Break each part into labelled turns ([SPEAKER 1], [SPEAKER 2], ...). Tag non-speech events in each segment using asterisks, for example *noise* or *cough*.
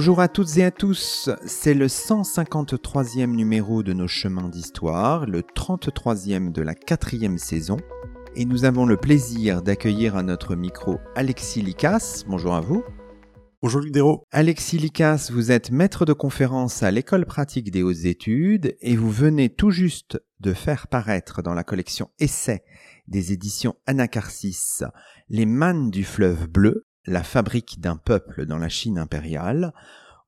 [SPEAKER 1] Bonjour à toutes et à tous, c'est le 153e numéro de nos chemins d'histoire, le 33e de la quatrième saison, et nous avons le plaisir d'accueillir à notre micro Alexis Licas. Bonjour à vous.
[SPEAKER 2] Bonjour Luc Dérault.
[SPEAKER 1] Alexis Licas, vous êtes maître de conférence à l'école pratique des hautes études et vous venez tout juste de faire paraître dans la collection Essais des éditions Anacarsis Les mannes du fleuve bleu, la fabrique d'un peuple dans la Chine impériale,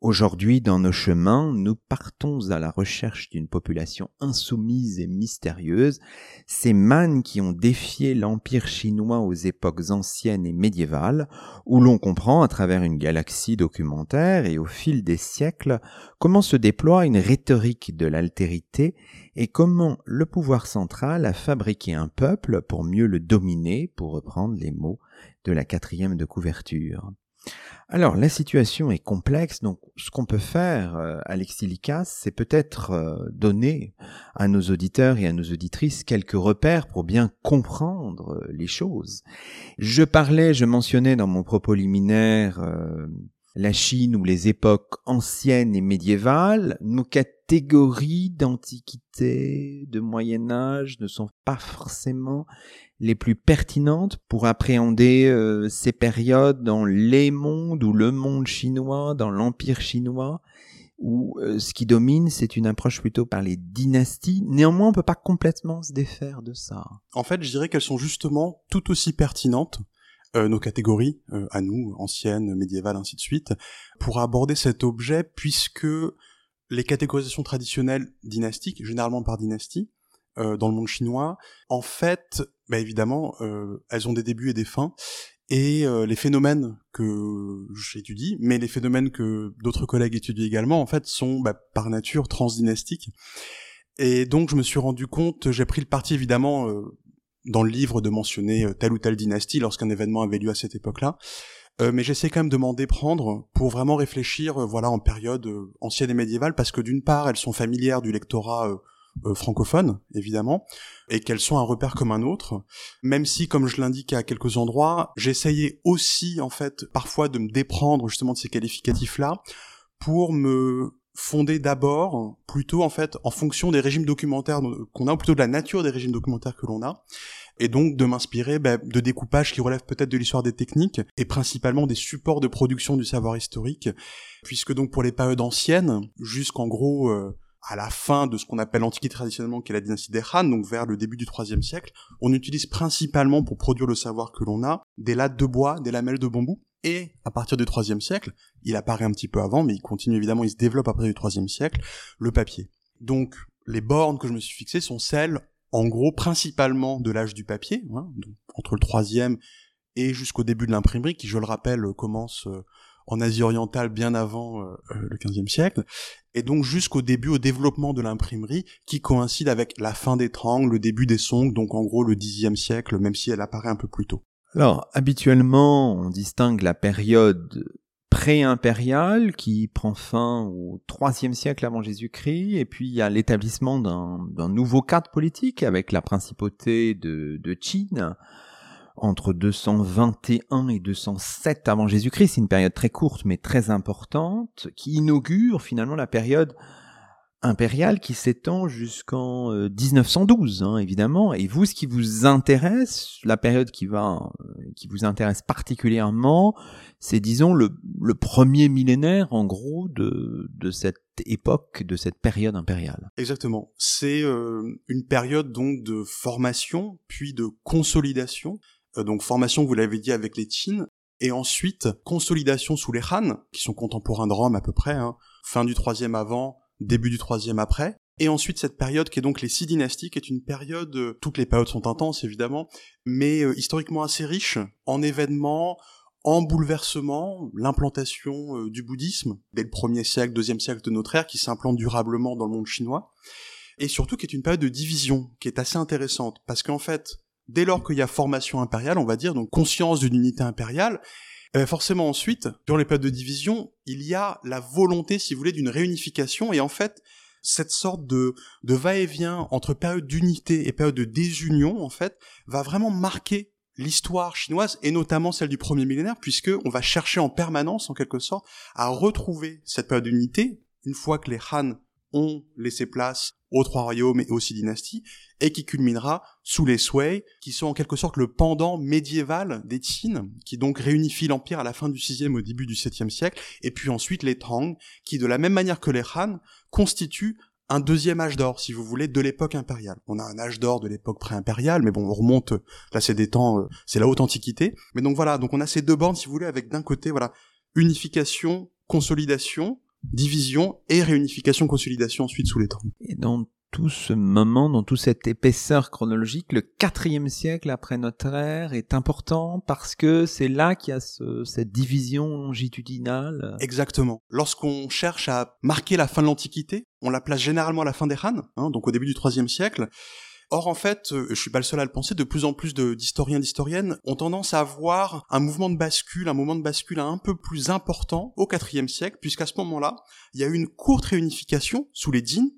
[SPEAKER 1] Aujourd'hui, dans nos chemins, nous partons à la recherche d'une population insoumise et mystérieuse, ces manes qui ont défié l'empire chinois aux époques anciennes et médiévales, où l'on comprend à travers une galaxie documentaire et au fil des siècles comment se déploie une rhétorique de l'altérité et comment le pouvoir central a fabriqué un peuple pour mieux le dominer, pour reprendre les mots de la quatrième de couverture. Alors, la situation est complexe, donc ce qu'on peut faire, euh, Alexis Licas, c'est peut-être euh, donner à nos auditeurs et à nos auditrices quelques repères pour bien comprendre euh, les choses. Je parlais, je mentionnais dans mon propos liminaire la Chine ou les époques anciennes et médiévales, nos catégories d'antiquité, de Moyen Âge ne sont pas forcément les plus pertinentes pour appréhender euh, ces périodes dans les mondes ou le monde chinois, dans l'empire chinois, où euh, ce qui domine, c'est une approche plutôt par les dynasties. Néanmoins, on peut pas complètement se défaire de ça.
[SPEAKER 2] En fait, je dirais qu'elles sont justement tout aussi pertinentes euh, nos catégories, euh, à nous, anciennes, médiévales, ainsi de suite, pour aborder cet objet, puisque les catégorisations traditionnelles dynastiques, généralement par dynastie, euh, dans le monde chinois, en fait, bah évidemment, elles ont des débuts et des fins, et les phénomènes que j'étudie, mais les phénomènes que d'autres collègues étudient également, en fait, sont bah, par nature transdynastiques. Et donc je me suis rendu compte, j'ai pris le parti évidemment dans le livre de mentionner euh, telle ou telle dynastie lorsqu'un événement avait lieu à cette époque-là. Euh, mais j'essaie quand même de m'en déprendre pour vraiment réfléchir, euh, voilà, en période ancienne et médiévale, parce que d'une part, elles sont familières du lectorat francophone, évidemment, et qu'elles sont un repère comme un autre. Même si, comme je l'indique à quelques endroits, j'essayais aussi, en fait, parfois de me déprendre justement de ces qualificatifs-là pour me fondé d'abord plutôt en fait en fonction des régimes documentaires qu'on a, ou plutôt de la nature des régimes documentaires que l'on a, et donc de m'inspirer bah, de découpages qui relèvent peut-être de l'histoire des techniques et principalement des supports de production du savoir historique, puisque donc pour les périodes anciennes, jusqu'en gros euh, à la fin de ce qu'on appelle l'Antiquité traditionnellement, qui est la dynastie des Han, donc vers le début du IIIe siècle, on utilise principalement pour produire le savoir que l'on a des lattes de bois, des lamelles de bambou, et à partir du IIIe siècle, il apparaît un petit peu avant, mais il continue évidemment, il se développe à partir du IIIe siècle, le papier. Donc les bornes que je me suis fixées sont celles, en gros, principalement de l'âge du papier, hein, entre le IIIe et jusqu'au début de l'imprimerie, qui, je le rappelle, commence euh, en Asie orientale bien avant euh, euh, le XVe siècle, et donc jusqu'au début, au développement de l'imprimerie, qui coïncide avec la fin des Trang, le début des Song, donc en gros le Xe siècle, même si elle apparaît un peu plus tôt.
[SPEAKER 1] Alors, habituellement, on distingue la période pré-impériale qui prend fin au IIIe siècle avant Jésus-Christ, et puis il y a l'établissement d'un nouveau cadre politique avec la principauté de, de Chine entre 221 et 207 avant Jésus-Christ. C'est une période très courte mais très importante qui inaugure finalement la période impériale qui s'étend jusqu'en 1912, euh, hein, évidemment. Et vous, ce qui vous intéresse, la période qui va, euh, qui vous intéresse particulièrement, c'est disons le, premier millénaire, en gros, de, de cette époque, de cette période impériale.
[SPEAKER 2] Exactement. C'est euh, une période donc de formation, puis de consolidation. Donc formation, vous l'avez dit, avec les Qin, et ensuite consolidation sous les Han, qui sont contemporains de Rome à peu près, hein, fin du troisième avant, début du troisième après. Et ensuite, cette période qui est donc les six dynastiques est une période, euh, toutes les périodes sont intenses évidemment, mais euh, historiquement assez riche en événements, en bouleversements, l'implantation euh, du bouddhisme dès le premier siècle, deuxième siècle de notre ère, qui s'implante durablement dans le monde chinois. et surtout qui est une période de division qui est assez intéressante parce qu'en fait, dès lors qu'il y a formation impériale, on va dire, donc conscience d'une unité impériale, euh, forcément ensuite, durant les périodes de division, il y a la volonté, si vous voulez, d'une réunification, et en fait, cette sorte de, de va-et-vient entre période d'unité et période de désunion, en fait, va vraiment marquer l'histoire chinoise et notamment celle du premier millénaire puisque on va chercher en permanence en quelque sorte à retrouver cette période d'unité. Une fois que les Han ont laissé place aux trois royaumes et aux six dynasties, et qui culminera sous les Sui, qui sont en quelque sorte le pendant médiéval des Qin, qui donc réunifie l'empire à la fin du 6e au début du 7e siècle, et puis ensuite les Tang, qui de la même manière que les Han, constituent un deuxième âge d'or, si vous voulez, de l'époque impériale. On a un âge d'or de l'époque pré-impériale, mais bon, on remonte, là c'est des temps, euh, c'est la haute antiquité. Mais donc voilà, donc on a ces deux bornes, si vous voulez, avec d'un côté, voilà, unification, consolidation, division et réunification, consolidation ensuite sous les temps.
[SPEAKER 1] Et dans tout ce moment, dans toute cette épaisseur chronologique, le quatrième siècle après notre ère est important parce que c'est là qu'il y a ce, cette division longitudinale.
[SPEAKER 2] Exactement. Lorsqu'on cherche à marquer la fin de l'Antiquité, on la place généralement à la fin des Han, hein, donc au début du troisième siècle. Or, en fait, euh, je suis pas le seul à le penser, de plus en plus d'historiens, d'historiennes ont tendance à avoir un mouvement de bascule, un moment de bascule un peu plus important au IVe siècle, puisqu'à ce moment-là, il y a eu une courte réunification sous les Dines,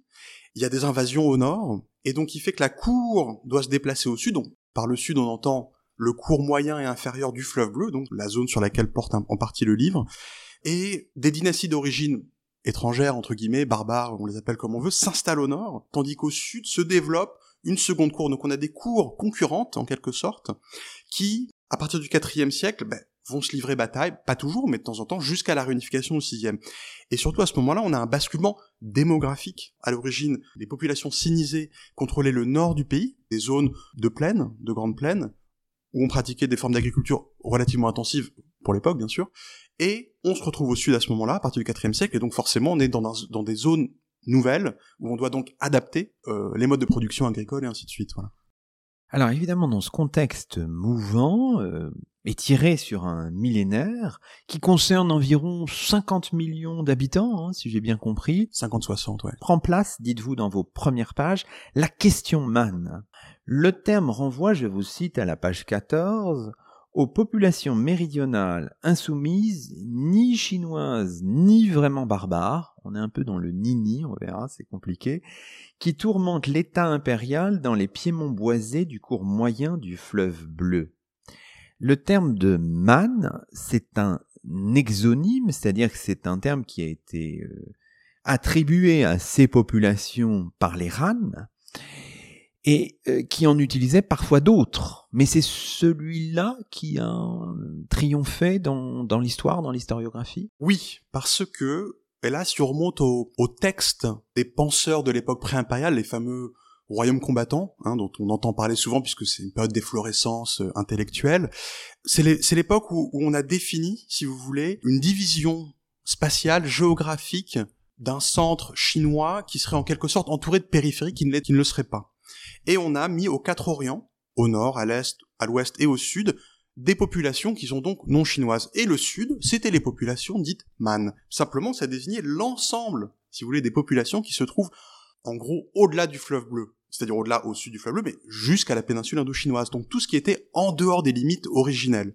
[SPEAKER 2] il y a des invasions au nord, et donc il fait que la cour doit se déplacer au sud. Donc, par le sud, on entend le cours moyen et inférieur du fleuve bleu, donc la zone sur laquelle porte en partie le livre, et des dynasties d'origine étrangère, entre guillemets, barbares, on les appelle comme on veut, s'installent au nord, tandis qu'au sud se développe une seconde cour. Donc on a des cours concurrentes, en quelque sorte, qui, à partir du IVe siècle, ben, vont se livrer bataille, pas toujours, mais de temps en temps, jusqu'à la réunification au sixième. Et surtout à ce moment-là, on a un basculement démographique. À l'origine, les populations sinisées contrôlaient le nord du pays, des zones de plaine, de grandes plaines, où on pratiquait des formes d'agriculture relativement intensives, pour l'époque bien sûr, et on se retrouve au sud à ce moment-là, à partir du IVe siècle, et donc forcément on est dans des zones nouvelles, où on doit donc adapter euh, les modes de production agricole et ainsi de suite. Voilà.
[SPEAKER 1] Alors évidemment, dans ce contexte mouvant, euh, et tiré sur un millénaire, qui concerne environ 50 millions d'habitants, hein, si j'ai bien compris.
[SPEAKER 2] 50-60, ouais.
[SPEAKER 1] Prend place, dites-vous dans vos premières pages, la question man. Le terme renvoie, je vous cite à la page 14, aux populations méridionales insoumises, ni chinoises, ni vraiment barbares, on est un peu dans le nini, on verra, c'est compliqué, qui tourmentent l'État impérial dans les piémonts boisés du cours moyen du fleuve bleu. Le terme de man, c'est un exonyme, c'est-à-dire que c'est un terme qui a été euh, attribué à ces populations par les Han, et euh, qui en utilisait parfois d'autres. Mais c'est celui-là qui a triomphé dans, dans l'histoire, dans l'historiographie?
[SPEAKER 2] Oui, parce que, et là, si on remonte au, texte des penseurs de l'époque pré-impériale, les fameux royaumes combattants, hein, dont on entend parler souvent puisque c'est une période d'efflorescence euh, intellectuelle, c'est l'époque où, où on a défini, si vous voulez, une division spatiale, géographique d'un centre chinois qui serait en quelque sorte entouré de périphéries qui ne, qui ne le seraient pas. Et on a mis aux quatre orients, au nord, à l'est, à l'ouest et au sud, des populations qui sont donc non chinoises. Et le sud, c'était les populations dites Man. Simplement, ça désignait l'ensemble, si vous voulez, des populations qui se trouvent en gros au-delà du fleuve bleu. C'est-à-dire au-delà, au sud du fleuve bleu, mais jusqu'à la péninsule indo-chinoise. Donc tout ce qui était en dehors des limites originelles.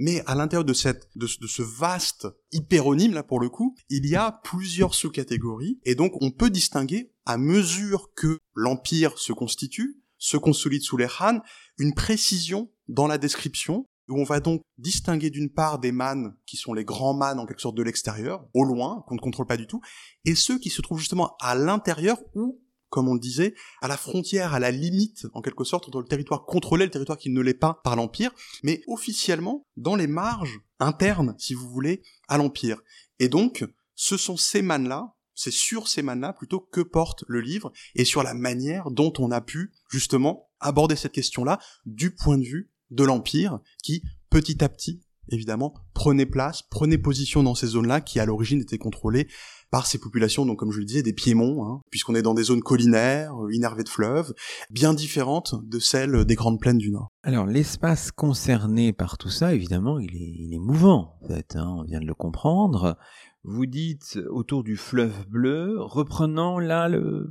[SPEAKER 2] Mais à l'intérieur de cette, de, de, ce vaste hyperonyme, là, pour le coup, il y a plusieurs sous-catégories. Et donc, on peut distinguer, à mesure que l'empire se constitue, se consolide sous les Han, une précision dans la description, où on va donc distinguer d'une part des man qui sont les grands man en quelque sorte de l'extérieur, au loin, qu'on ne contrôle pas du tout, et ceux qui se trouvent justement à l'intérieur ou comme on le disait, à la frontière, à la limite, en quelque sorte, entre le territoire contrôlé et le territoire qui ne l'est pas par l'Empire, mais officiellement dans les marges internes, si vous voulez, à l'Empire. Et donc, ce sont ces mannes-là, c'est sur ces mannes-là plutôt que porte le livre, et sur la manière dont on a pu, justement, aborder cette question-là du point de vue de l'Empire, qui, petit à petit, évidemment, prenait place, prenait position dans ces zones-là, qui à l'origine étaient contrôlées par ces populations, donc comme je le disais, des piémonts, hein, puisqu'on est dans des zones collinaires, euh, innervées de fleuves, bien différentes de celles des grandes plaines du Nord.
[SPEAKER 1] Alors l'espace concerné par tout ça, évidemment, il est, il est mouvant, en fait, hein, on vient de le comprendre. Vous dites autour du fleuve bleu, reprenant là le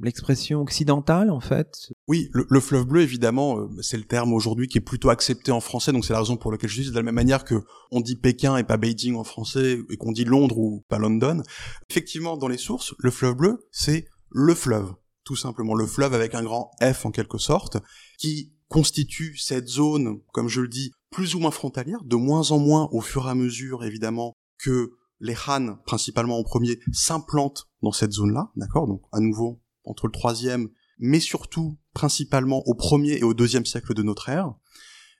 [SPEAKER 1] l'expression occidentale en fait?
[SPEAKER 2] Oui, le, fleuve bleu évidemment, euh, c'est le terme aujourd'hui qui est plutôt accepté en français, donc c'est la raison pour laquelle je dis de la même manière que on dit Pékin et pas Beijing en français et qu'on dit Londres ou pas London. Effectivement, dans les sources, le fleuve bleu, c'est le fleuve, tout simplement le fleuve avec un grand F en quelque sorte, qui constitue cette zone, comme je le dis, plus ou moins frontalière, de moins en moins au fur et à mesure évidemment que les Han, principalement en premier, s'implantent dans cette zone-là, d'accord? Donc à nouveau, entre le troisième, mais surtout principalement au premier et au deuxième siècle de notre ère.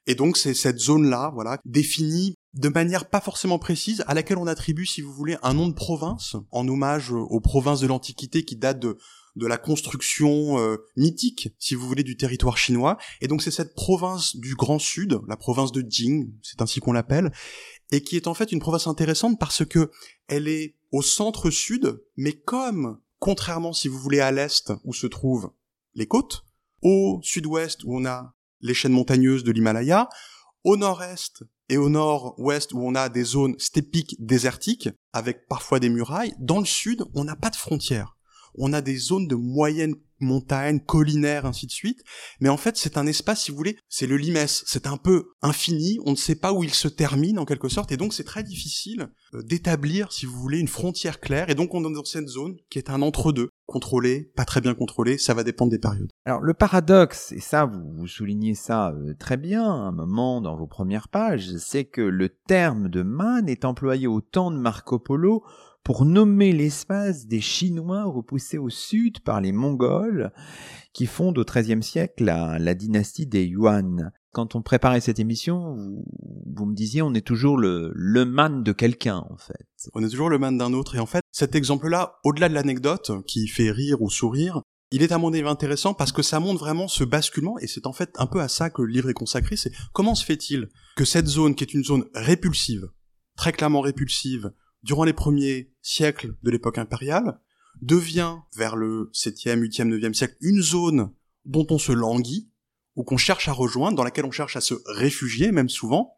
[SPEAKER 2] Et donc c'est cette zone-là, voilà, définie de manière pas forcément précise, à laquelle on attribue, si vous voulez, un nom de province, en hommage aux provinces de l'Antiquité qui datent de, de la construction euh, mythique, si vous voulez, du territoire chinois. Et donc c'est cette province du Grand Sud, la province de Jing, c'est ainsi qu'on l'appelle, et qui est en fait une province intéressante parce que elle est au centre-sud, mais comme, contrairement si vous voulez à l'est où se trouvent les côtes, au sud-ouest où on a les chaînes montagneuses de l'Himalaya, au nord-est et au nord-ouest où on a des zones stépiques désertiques avec parfois des murailles, dans le sud, on n'a pas de frontières. On a des zones de moyenne montagnes, collinaires, ainsi de suite. Mais en fait, c'est un espace, si vous voulez, c'est le limès. C'est un peu infini. On ne sait pas où il se termine, en quelque sorte. Et donc, c'est très difficile euh, d'établir, si vous voulez, une frontière claire. Et donc, on est dans cette zone qui est un entre-deux. Contrôlé, pas très bien contrôlé, ça va dépendre des périodes.
[SPEAKER 1] Alors, le paradoxe, et ça, vous, soulignez ça euh, très bien, un moment dans vos premières pages, c'est que le terme de man est employé au temps de Marco Polo pour nommer l'espace des Chinois repoussés au sud par les Mongols qui fondent au XIIIe siècle la, dynastie des Yuan. Quand on préparait cette émission, vous, me disiez on est toujours le, le man de quelqu'un en fait.
[SPEAKER 2] On est toujours le man d'un autre et en fait cet exemple-là, au-delà de l'anecdote qui fait rire ou sourire, il est à mon avis intéressant parce que ça montre vraiment ce basculement et c'est en fait un peu à ça que le livre est consacré, c'est comment se fait-il que cette zone qui est une zone répulsive, très clairement répulsive, durant les premiers siècles de l'époque impériale, devient, vers le 7e, 8e, 9e siècle, une zone dont on se languit, ou qu'on cherche à rejoindre, dans laquelle on cherche à se réfugier, même souvent,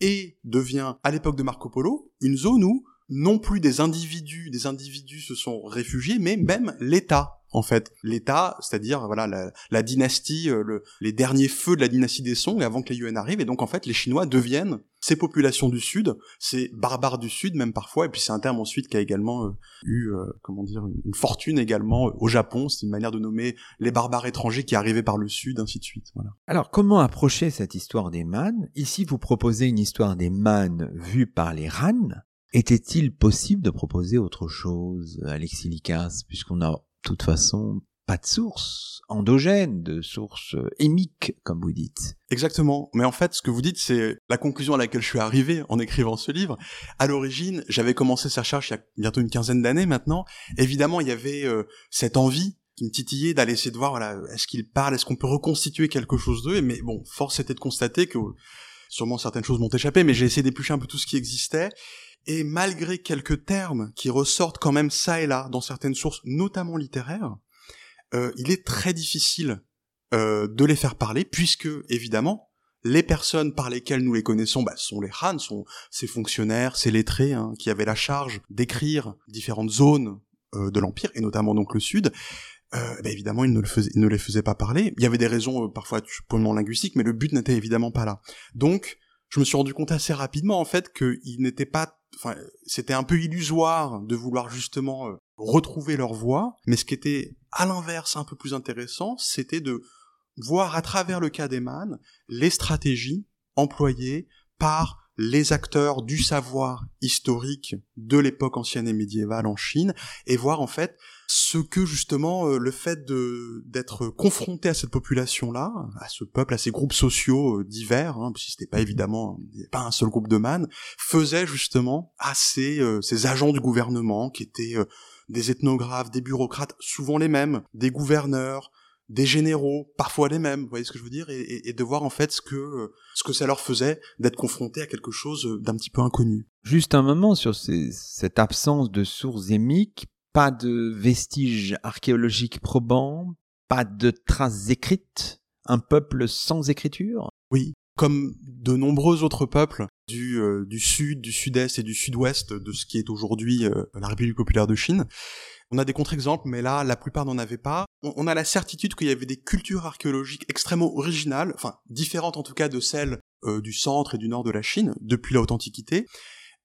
[SPEAKER 2] et devient, à l'époque de Marco Polo, une zone où non plus des individus, des individus se sont réfugiés, mais même l'État en fait l'État, c'est-à-dire voilà la, dynastie, euh, les derniers feux de la dynastie des Song avant que les Yuan arrivent, et donc en fait les Chinois deviennent ces populations du Sud, ces barbares du Sud même parfois, et puis c'est un terme ensuite qui a également euh, eu euh, comment dire une, fortune également au Japon, c'est une manière de nommer les barbares étrangers qui arrivaient par le Sud, ainsi de suite. Voilà.
[SPEAKER 1] Alors comment approcher cette histoire des Man? Ici vous proposez une histoire des Man vue par les Han. Était-il possible de proposer autre chose, Alexis Licas, puisqu'on a toute façon pas de source endogène, de source euh, émique, comme vous dites.
[SPEAKER 2] Exactement. Mais en fait, ce que vous dites, c'est la conclusion à laquelle je suis arrivé en écrivant ce livre. À l'origine, j'avais commencé cette recherche il y a bientôt une quinzaine d'années maintenant. Évidemment, il y avait euh, cette envie qui me titillait d'aller essayer de voir, voilà, est-ce qu'il parle, est-ce qu'on peut reconstituer quelque chose d'eux? Mais bon, force était de constater que sûrement certaines choses m'ont échappé, mais j'ai essayé d'éplucher un peu tout ce qui existait. Et malgré quelques termes qui ressortent quand même ça et là dans certaines sources, notamment littéraires, euh, il est très difficile euh, de les faire parler, puisque évidemment, les personnes par lesquelles nous les connaissons bah, sont les Han, sont ces fonctionnaires, ces lettrés hein, qui avaient la charge d'écrire différentes zones euh, de l'empire et notamment donc le sud. Euh, bah, évidemment, ils ne, le faisaient, ils ne les faisaient pas parler. Il y avait des raisons euh, parfois purement linguistiques, mais le but n'était évidemment pas là. Donc, je me suis rendu compte assez rapidement en fait qu'il n'était pas c'était un peu illusoire de vouloir justement euh, retrouver leur voix, mais ce qui était à l'inverse un peu plus intéressant, c'était de voir à travers le cas d'Eman les stratégies employées par les acteurs du savoir historique de l'époque ancienne et médiévale en Chine et voir en fait ce que justement euh, le fait de d'être confronté à cette population-là, à ce peuple, à ces groupes sociaux euh, divers, hein, que c'était pas évidemment pas un seul groupe de man, faisait justement à ces, euh, ces agents du gouvernement qui étaient des ethnographes, des bureaucrates, souvent les mêmes, des gouverneurs, des généraux, parfois les mêmes, vous voyez ce que je veux dire, et, de voir en fait ce que ce que ça leur faisait d'être confrontés à quelque chose d'un petit peu inconnu.
[SPEAKER 1] Juste un moment sur cette absence de sources émiques, pas de vestiges archéologiques probants, pas de traces écrites, un peuple sans écriture?
[SPEAKER 2] Oui, comme de nombreux autres peuples du, euh, du sud, du sud-est et du sud-ouest de ce qui est aujourd'hui euh, la République populaire de Chine, On a des contre-exemples, mais là, la plupart n'en avaient pas. On, a la certitude qu'il y avait des cultures archéologiques extrêmement originales, enfin différentes en tout cas de celles euh, du centre et du nord de la Chine depuis la haute antiquité,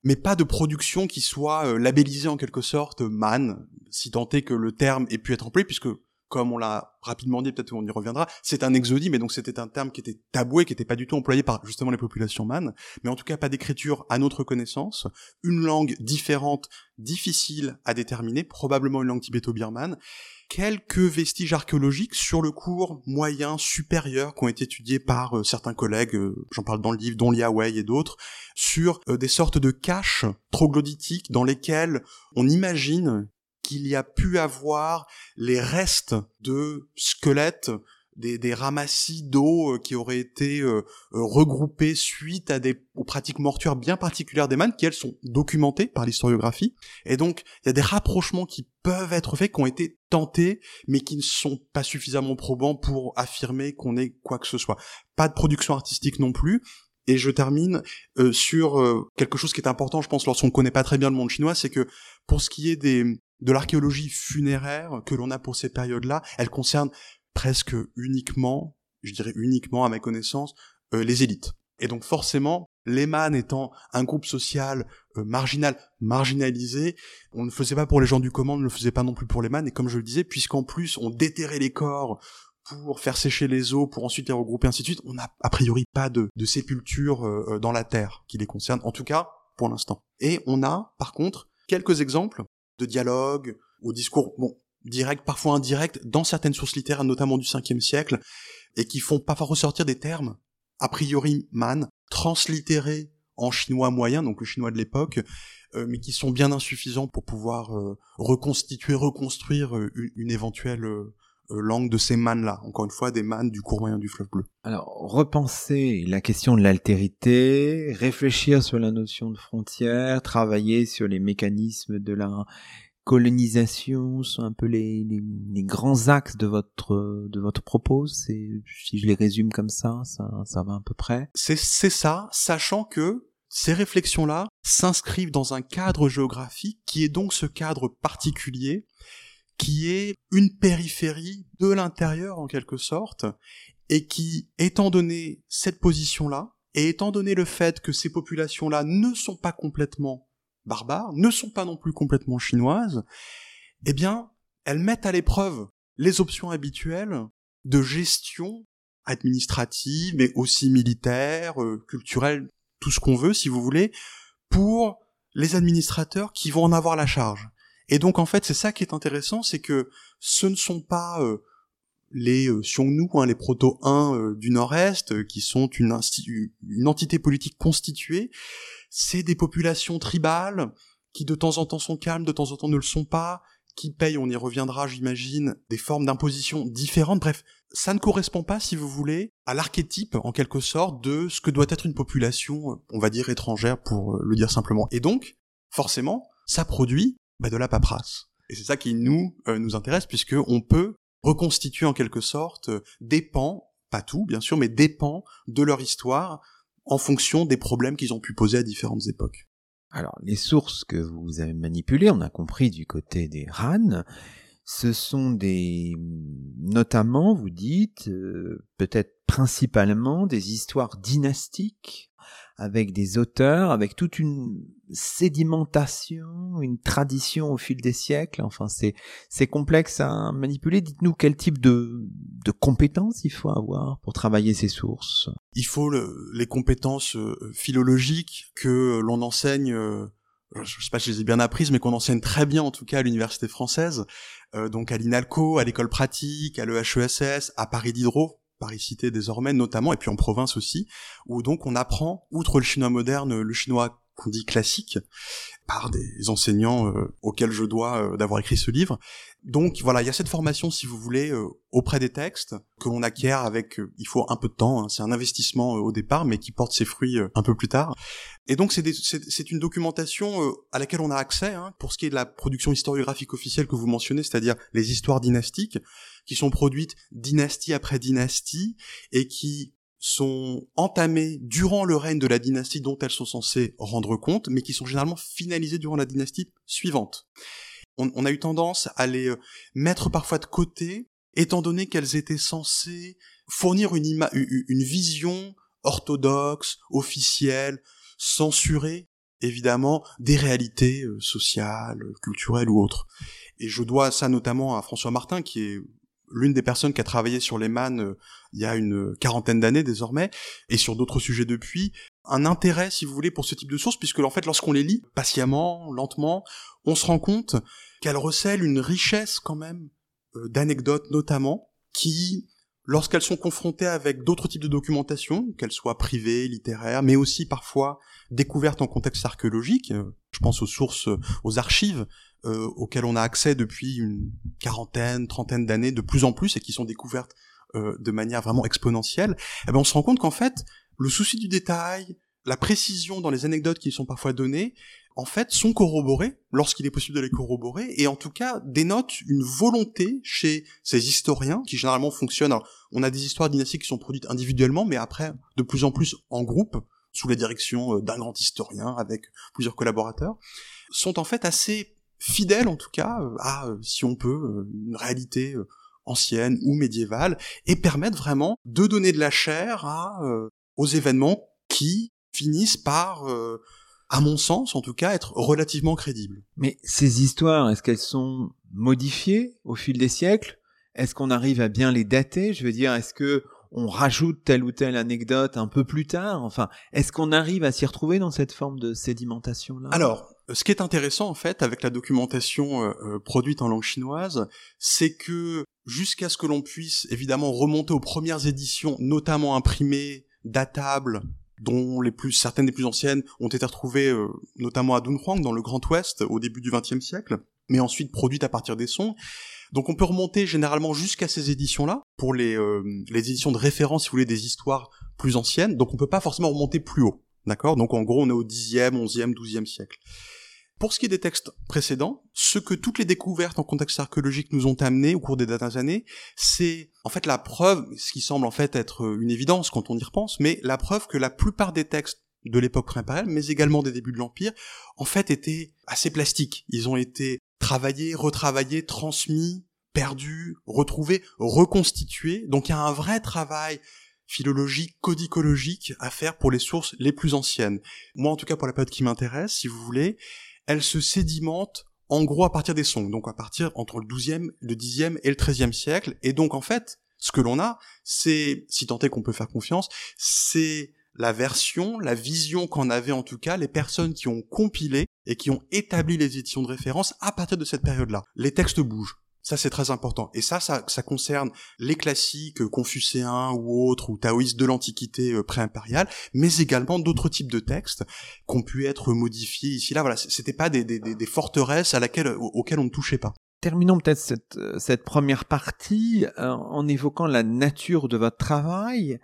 [SPEAKER 2] mais pas de production qui soit euh, labellisée en quelque sorte man, si tant est que le terme ait pu être employé, puisque comme on l'a rapidement dit, peut-être on y reviendra, c'est un exodie, mais donc c'était un terme qui était taboué, qui n'était pas du tout employé par justement les populations man, mais en tout cas pas d'écriture à notre connaissance, une langue différente, difficile à déterminer, probablement une langue tibéto-birmane, quelques vestiges archéologiques sur le cours moyen supérieur qui ont été étudiés par euh, certains collègues, euh, j'en parle dans le livre, dont Lia Wei et d'autres, sur euh, des sortes de caches troglodytiques dans lesquelles on imagine qu'il y a pu avoir les restes de squelettes des, ramassis d'eau euh, qui auraient été euh, euh, regroupés suite à des aux pratiques mortuaires bien particulières des mannes qui elles sont documentées par l'historiographie. Et donc il y a des rapprochements qui peuvent être faits qui ont été tentés mais qui ne sont pas suffisamment probants pour affirmer qu'on ait quoi que ce soit. Pas de production artistique non plus. Et je termine sur quelque chose qui est important, je pense, lorsqu'on connaît pas très bien le monde chinois, c'est que pour ce qui est des, de l'archéologie funéraire que l'on a pour ces périodes-là, elle concerne presque uniquement, je dirais uniquement à ma connaissance, euh, les élites. Et donc forcément, les man étant un groupe social euh, marginal, marginalisé, on ne faisait pas pour les gens du commun, on ne le faisait pas non plus pour les man, et comme je le disais, puisqu'en plus on déterrait les corps pour faire sécher les eaux, pour ensuite les regrouper, ainsi de suite, on n'a a priori pas de, de sépulture euh, dans la terre qui les concerne, en tout cas pour l'instant. Et on a, par contre, quelques exemples de dialogue, au discours, bon, direct, parfois indirect, dans certaines sources littéraires, notamment du 5e siècle, et qui font parfois ressortir des termes, a priori man, translittérés en chinois moyen, donc le chinois de l'époque, euh, mais qui sont bien insuffisants pour pouvoir euh, reconstituer, reconstruire euh, une, éventuelle langue de ces man-là. Encore une fois, des man du cours moyen du fleuve bleu.
[SPEAKER 1] Alors, repenser la question de l'altérité, réfléchir sur la notion de frontière, travailler sur les mécanismes de la colonisation sont un peu les, les, grands axes de votre de votre propos. C'est si je les résume comme ça, ça, ça va à peu près.
[SPEAKER 2] C'est c'est ça, sachant que ces réflexions-là s'inscrivent dans un cadre géographique qui est donc ce cadre particulier, qui est une périphérie de l'intérieur en quelque sorte, et qui, étant donné cette position-là, et étant donné le fait que ces populations-là ne sont pas complètement barbares, ne sont pas non plus complètement chinoises, eh bien, elles mettent à l'épreuve les options habituelles de gestion administrative, mais aussi militaire, euh, culturelle, tout ce qu'on veut, si vous voulez, pour les administrateurs qui vont en avoir la charge. Et donc, en fait, c'est ça qui est intéressant, c'est que ce ne sont pas euh, les euh, Xiongnu, hein, les proto-1 euh, du Nord-Est, qui sont une, une entité politique constituée, c'est des populations tribales qui de temps en temps sont calmes, de temps en temps ne le sont pas, qui payent, on y reviendra j'imagine, des formes d'imposition différentes. Bref, ça ne correspond pas, si vous voulez, à l'archétype, en quelque sorte, de ce que doit être une population, on va dire étrangère, pour euh, le dire simplement. Et donc, forcément, ça produit bah, de la paperasse. Et c'est ça qui nous euh, nous intéresse, puisque on peut reconstituer en quelque sorte euh, pas tout bien sûr, mais des pans de leur histoire en fonction des problèmes qu'ils ont pu poser à différentes époques.
[SPEAKER 1] Alors, les sources que vous avez manipulées, on a compris du côté des RAN, ce sont des, notamment, vous dites, euh, peut-être principalement des histoires dynastiques avec des auteurs, avec toute une sédimentation, une tradition au fil des siècles. Enfin, c'est c'est complexe à manipuler. Dites-nous quel type de de compétences il faut avoir pour travailler ces sources.
[SPEAKER 2] Il faut les compétences euh, philologiques que l'on enseigne. Euh, je sais pas si je les ai bien apprises, mais qu'on enseigne très bien en tout cas à l'université française, euh, donc à l'INALCO, à l'école pratique, à l'EHESS, à Paris Diderot, Paris Cité désormais notamment, et puis en province aussi, où donc on apprend, outre le chinois moderne, le chinois qu'on dit classique, par des enseignants euh, auxquels je dois euh, d'avoir écrit ce livre. Donc voilà, il y a cette formation, si vous voulez, euh, auprès des textes que l'on acquiert avec, il faut un peu de temps, hein, c'est un investissement au départ, mais qui porte ses fruits un peu plus tard. Et donc c'est une documentation à laquelle on a accès hein, pour ce qui est de la production historiographique officielle que vous mentionnez, c'est-à-dire les histoires dynastiques, qui sont produites dynastie après dynastie et qui sont entamées durant le règne de la dynastie dont elles sont censées rendre compte, mais qui sont généralement finalisées durant la dynastie suivante. on, a eu tendance à les euh, mettre parfois de côté, étant donné qu'elles étaient censées fournir une, vision orthodoxe, officielle, censurée, évidemment, des réalités euh, sociales, culturelles ou autres. Et je dois ça notamment à François Martin, qui est l'une des personnes qui a travaillé sur les mannes euh, il y a une quarantaine d'années désormais, et sur d'autres sujets depuis, un intérêt, si vous voulez, pour ce type de sources, puisque en fait, lorsqu'on les lit patiemment, lentement, on se rend compte qu'elles recèlent une richesse quand même euh, d'anecdotes notamment, qui, lorsqu'elles sont confrontées avec d'autres types de documentation, qu'elles soient privées, littéraires, mais aussi parfois découvertes en contexte archéologique, euh, je pense aux sources, aux archives euh, auxquelles on a accès depuis une quarantaine, trentaine d'années de plus en plus et qui sont découvertes euh, de manière vraiment exponentielle, eh ben on se rend compte qu'en fait, le souci du détail, la précision dans les anecdotes qui sont parfois données, en fait, sont corroborés lorsqu'il est possible de les corroborer, et en tout cas dénotent une volonté chez ces historiens qui généralement fonctionnent. Alors, on a des histoires dynastiques qui sont produites individuellement, mais après, de plus en plus en groupe, sous la direction euh, d'un grand historien avec plusieurs collaborateurs, sont en fait assez fidèles en tout cas euh, à, euh, si on peut, une réalité ancienne ou médiévale, et permettent vraiment de donner de la chair à, aux événements qui finissent par à mon sens en tout cas, être relativement crédibles.
[SPEAKER 1] Mais ces histoires, est-ce qu'elles sont modifiées au fil des siècles? Est-ce qu'on arrive à bien les dater? Je veux dire, est-ce que on rajoute telle ou telle anecdote un peu plus tard? Enfin, est-ce qu'on arrive à s'y retrouver dans cette forme de sédimentation-là?
[SPEAKER 2] Alors, ce qui est intéressant en fait avec la documentation euh, euh, produite en langue chinoise, c'est que jusqu'à ce que l'on puisse évidemment remonter aux premières éditions, notamment imprimées, datables, dont les plus certaines des plus anciennes ont été retrouvées euh, notamment à Dunhuang dans le Grand Ouest au début du XXe siècle, mais ensuite produites à partir des sons. Donc on peut remonter généralement jusqu'à ces éditions-là pour les, euh, les éditions de référence, si vous voulez, des histoires plus anciennes. Donc on peut pas forcément remonter plus haut, d'accord? Donc en gros on est au 10e, 11e, 12e siècle. Pour ce qui est des textes précédents, ce que toutes les découvertes en contexte archéologique nous ont amené au cours des dernières années, c'est en fait la preuve, ce qui semble en fait être une évidence quand on y repense, mais la preuve que la plupart des textes de l'époque préimpériale, mais également des débuts de l'Empire, en fait étaient assez plastiques. Ils ont été travaillés, retravaillés, transmis, perdus, retrouvés, reconstitués. Donc il y a un vrai travail philologique, codicologique à faire pour les sources les plus anciennes. Moi en tout cas pour la période qui m'intéresse, si vous voulez, elle se sédimente en gros à partir des Song, donc à partir entre le 12e, le 10e et le 13e siècle. Et donc en fait, ce que l'on a, c'est, si tant est qu'on peut faire confiance, c'est la version, la vision qu'en avaient en tout cas les personnes qui ont compilé et qui ont établi les éditions de référence à partir de cette période-là. Les textes bougent. Ça, c'est très important. Et ça, ça, ça concerne les classiques confucéens ou autres, ou taoïstes de l'Antiquité euh, pré-impériale, mais également d'autres types de textes qui ont pu être modifiés ici, là. Voilà, c'était pas des, des, des, forteresses à laquelle, auxquelles on ne touchait pas.
[SPEAKER 1] Terminons peut-être cette, euh, cette première partie euh, en évoquant la nature de votre travail.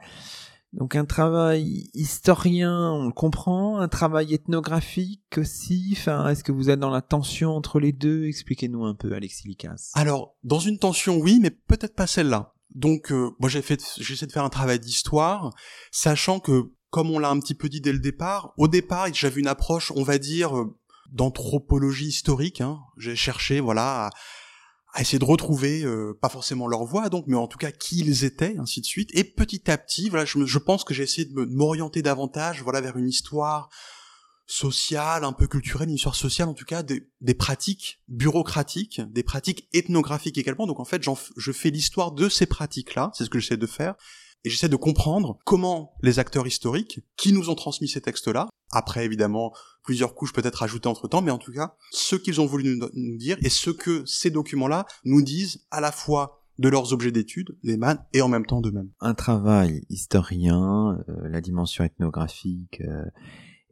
[SPEAKER 1] Donc un travail historien, on le comprend, un travail ethnographique aussi. Enfin, est-ce que vous êtes dans la tension entre les deux? Expliquez-nous un peu, Alexis Licas.
[SPEAKER 2] Alors, dans une tension, oui, mais peut-être pas celle-là. Donc, euh, moi, j'ai fait, j'essaie de faire un travail d'histoire, sachant que, comme on l'a un petit peu dit dès le départ, au départ, j'avais une approche, on va dire, euh, d'anthropologie historique. Hein. J'ai cherché, voilà, à essayer de retrouver euh, pas forcément leur voix donc mais en tout cas qui ils étaient ainsi de suite. Et petit à petit voilà je, je pense que j'ai essayé de m'orienter davantage voilà vers une histoire sociale un peu culturelle une histoire sociale en tout cas des, des pratiques bureaucratiques des pratiques ethnographiques également. Donc en fait je fais l'histoire de ces pratiques là c'est ce que j'essaie de faire et j'essaie de comprendre comment les acteurs historiques qui nous ont transmis ces textes-là, après évidemment plusieurs couches peut-être ajoutées entre-temps, mais en tout cas ce qu'ils ont voulu nous, dire et ce que ces documents-là nous disent à la fois de leurs objets d'étude, les man, et en même temps d'eux-mêmes.
[SPEAKER 1] Un travail historien, euh, la dimension ethnographique, euh,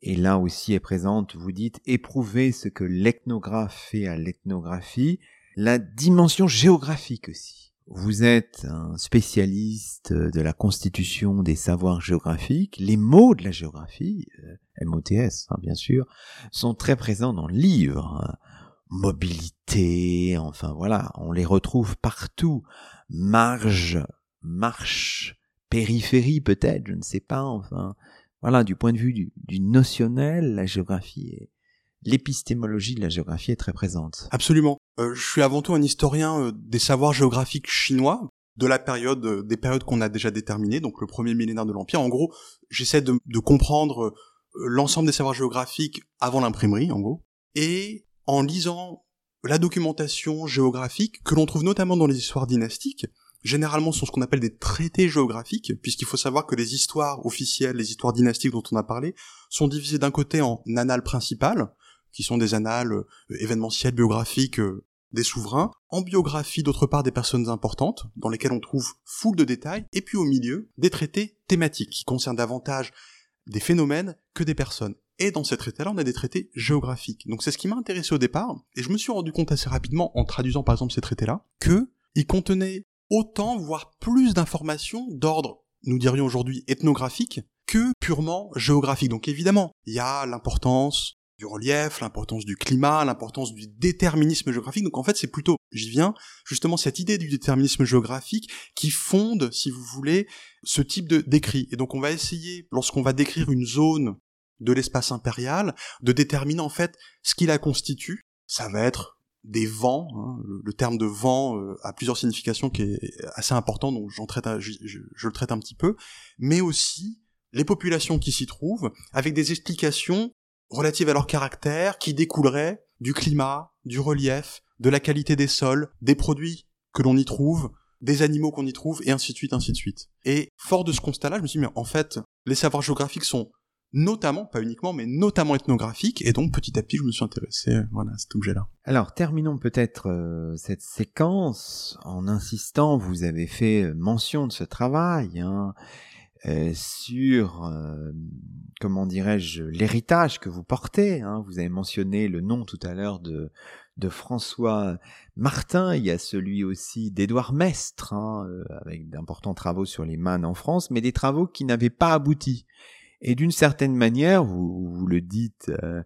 [SPEAKER 1] et là aussi est présente, vous dites, éprouver ce que l'ethnographe fait à l'ethnographie, la dimension géographique aussi. Vous êtes un spécialiste de la constitution des savoirs géographiques. Les mots de la géographie, euh, MOTS hein, bien sûr, sont très présents dans le livre. Mobilité, enfin voilà, on les retrouve partout. Marge, marche, périphérie peut-être, je ne sais pas, enfin. Voilà, du point de vue du notionnel, la géographie est l'épistémologie de la géographie est très présente.
[SPEAKER 2] Absolument. Euh, je suis avant tout un historien euh, des savoirs géographiques chinois de la période, euh, des périodes qu'on a déjà déterminées, donc le premier millénaire de l'Empire. En gros, j'essaie de, de comprendre l'ensemble des savoirs géographiques avant l'imprimerie, en gros. Et en lisant la documentation géographique que l'on trouve notamment dans les histoires dynastiques, généralement sont ce qu'on appelle des traités géographiques, puisqu'il faut savoir que les histoires officielles, les histoires dynastiques dont on a parlé, sont divisées d'un côté en annales principales, qui sont des annales euh, événementielles, biographiques euh, des souverains, en biographie d'autre part des personnes importantes, dans lesquelles on trouve foule de détails, et puis au milieu, des traités thématiques, qui concernent davantage des phénomènes que des personnes. Et dans ces traités-là, on a des traités géographiques. Donc c'est ce qui m'a intéressé au départ, et je me suis rendu compte assez rapidement, en traduisant par exemple ces traités-là, que ils contenaient autant, voire plus d'informations d'ordre, nous dirions aujourd'hui, ethnographique, que purement géographique. Donc évidemment, il y a l'importance du relief, l'importance du climat, l'importance du déterminisme géographique. Donc en fait, c'est plutôt, j'y viens, justement cette idée du déterminisme géographique qui fonde, si vous voulez, ce type de d'écrit. Et donc on va essayer, lorsqu'on va décrire une zone de l'espace impérial, de déterminer en fait ce qui la constitue. Ça va être des vents. Hein, le, terme de vent euh, a plusieurs significations qui est assez important, donc j'en traite, je, je, le traite un petit peu, mais aussi les populations qui s'y trouvent, avec des explications relatives à leur caractère, qui découleraient du climat, du relief, de la qualité des sols, des produits que l'on y trouve, des animaux qu'on y trouve, et ainsi de suite, ainsi de suite. Et fort de ce constat-là, je me suis dit, mais en fait, les savoirs géographiques sont notamment, pas uniquement, mais notamment ethnographique, et donc petit à petit, je me suis intéressé euh, voilà, à cet objet-là.
[SPEAKER 1] Alors, terminons peut-être euh, cette séquence en insistant, vous avez fait euh, mention de ce travail, hein, sur, comment dirais-je, l'héritage que vous portez. Hein. Vous avez mentionné le nom tout à l'heure de, de François Martin, il y a celui aussi d'Édouard Mestre, hein, avec d'importants travaux sur les mannes en France, mais des travaux qui n'avaient pas abouti. Et d'une certaine manière, vous, vous le dites, euh,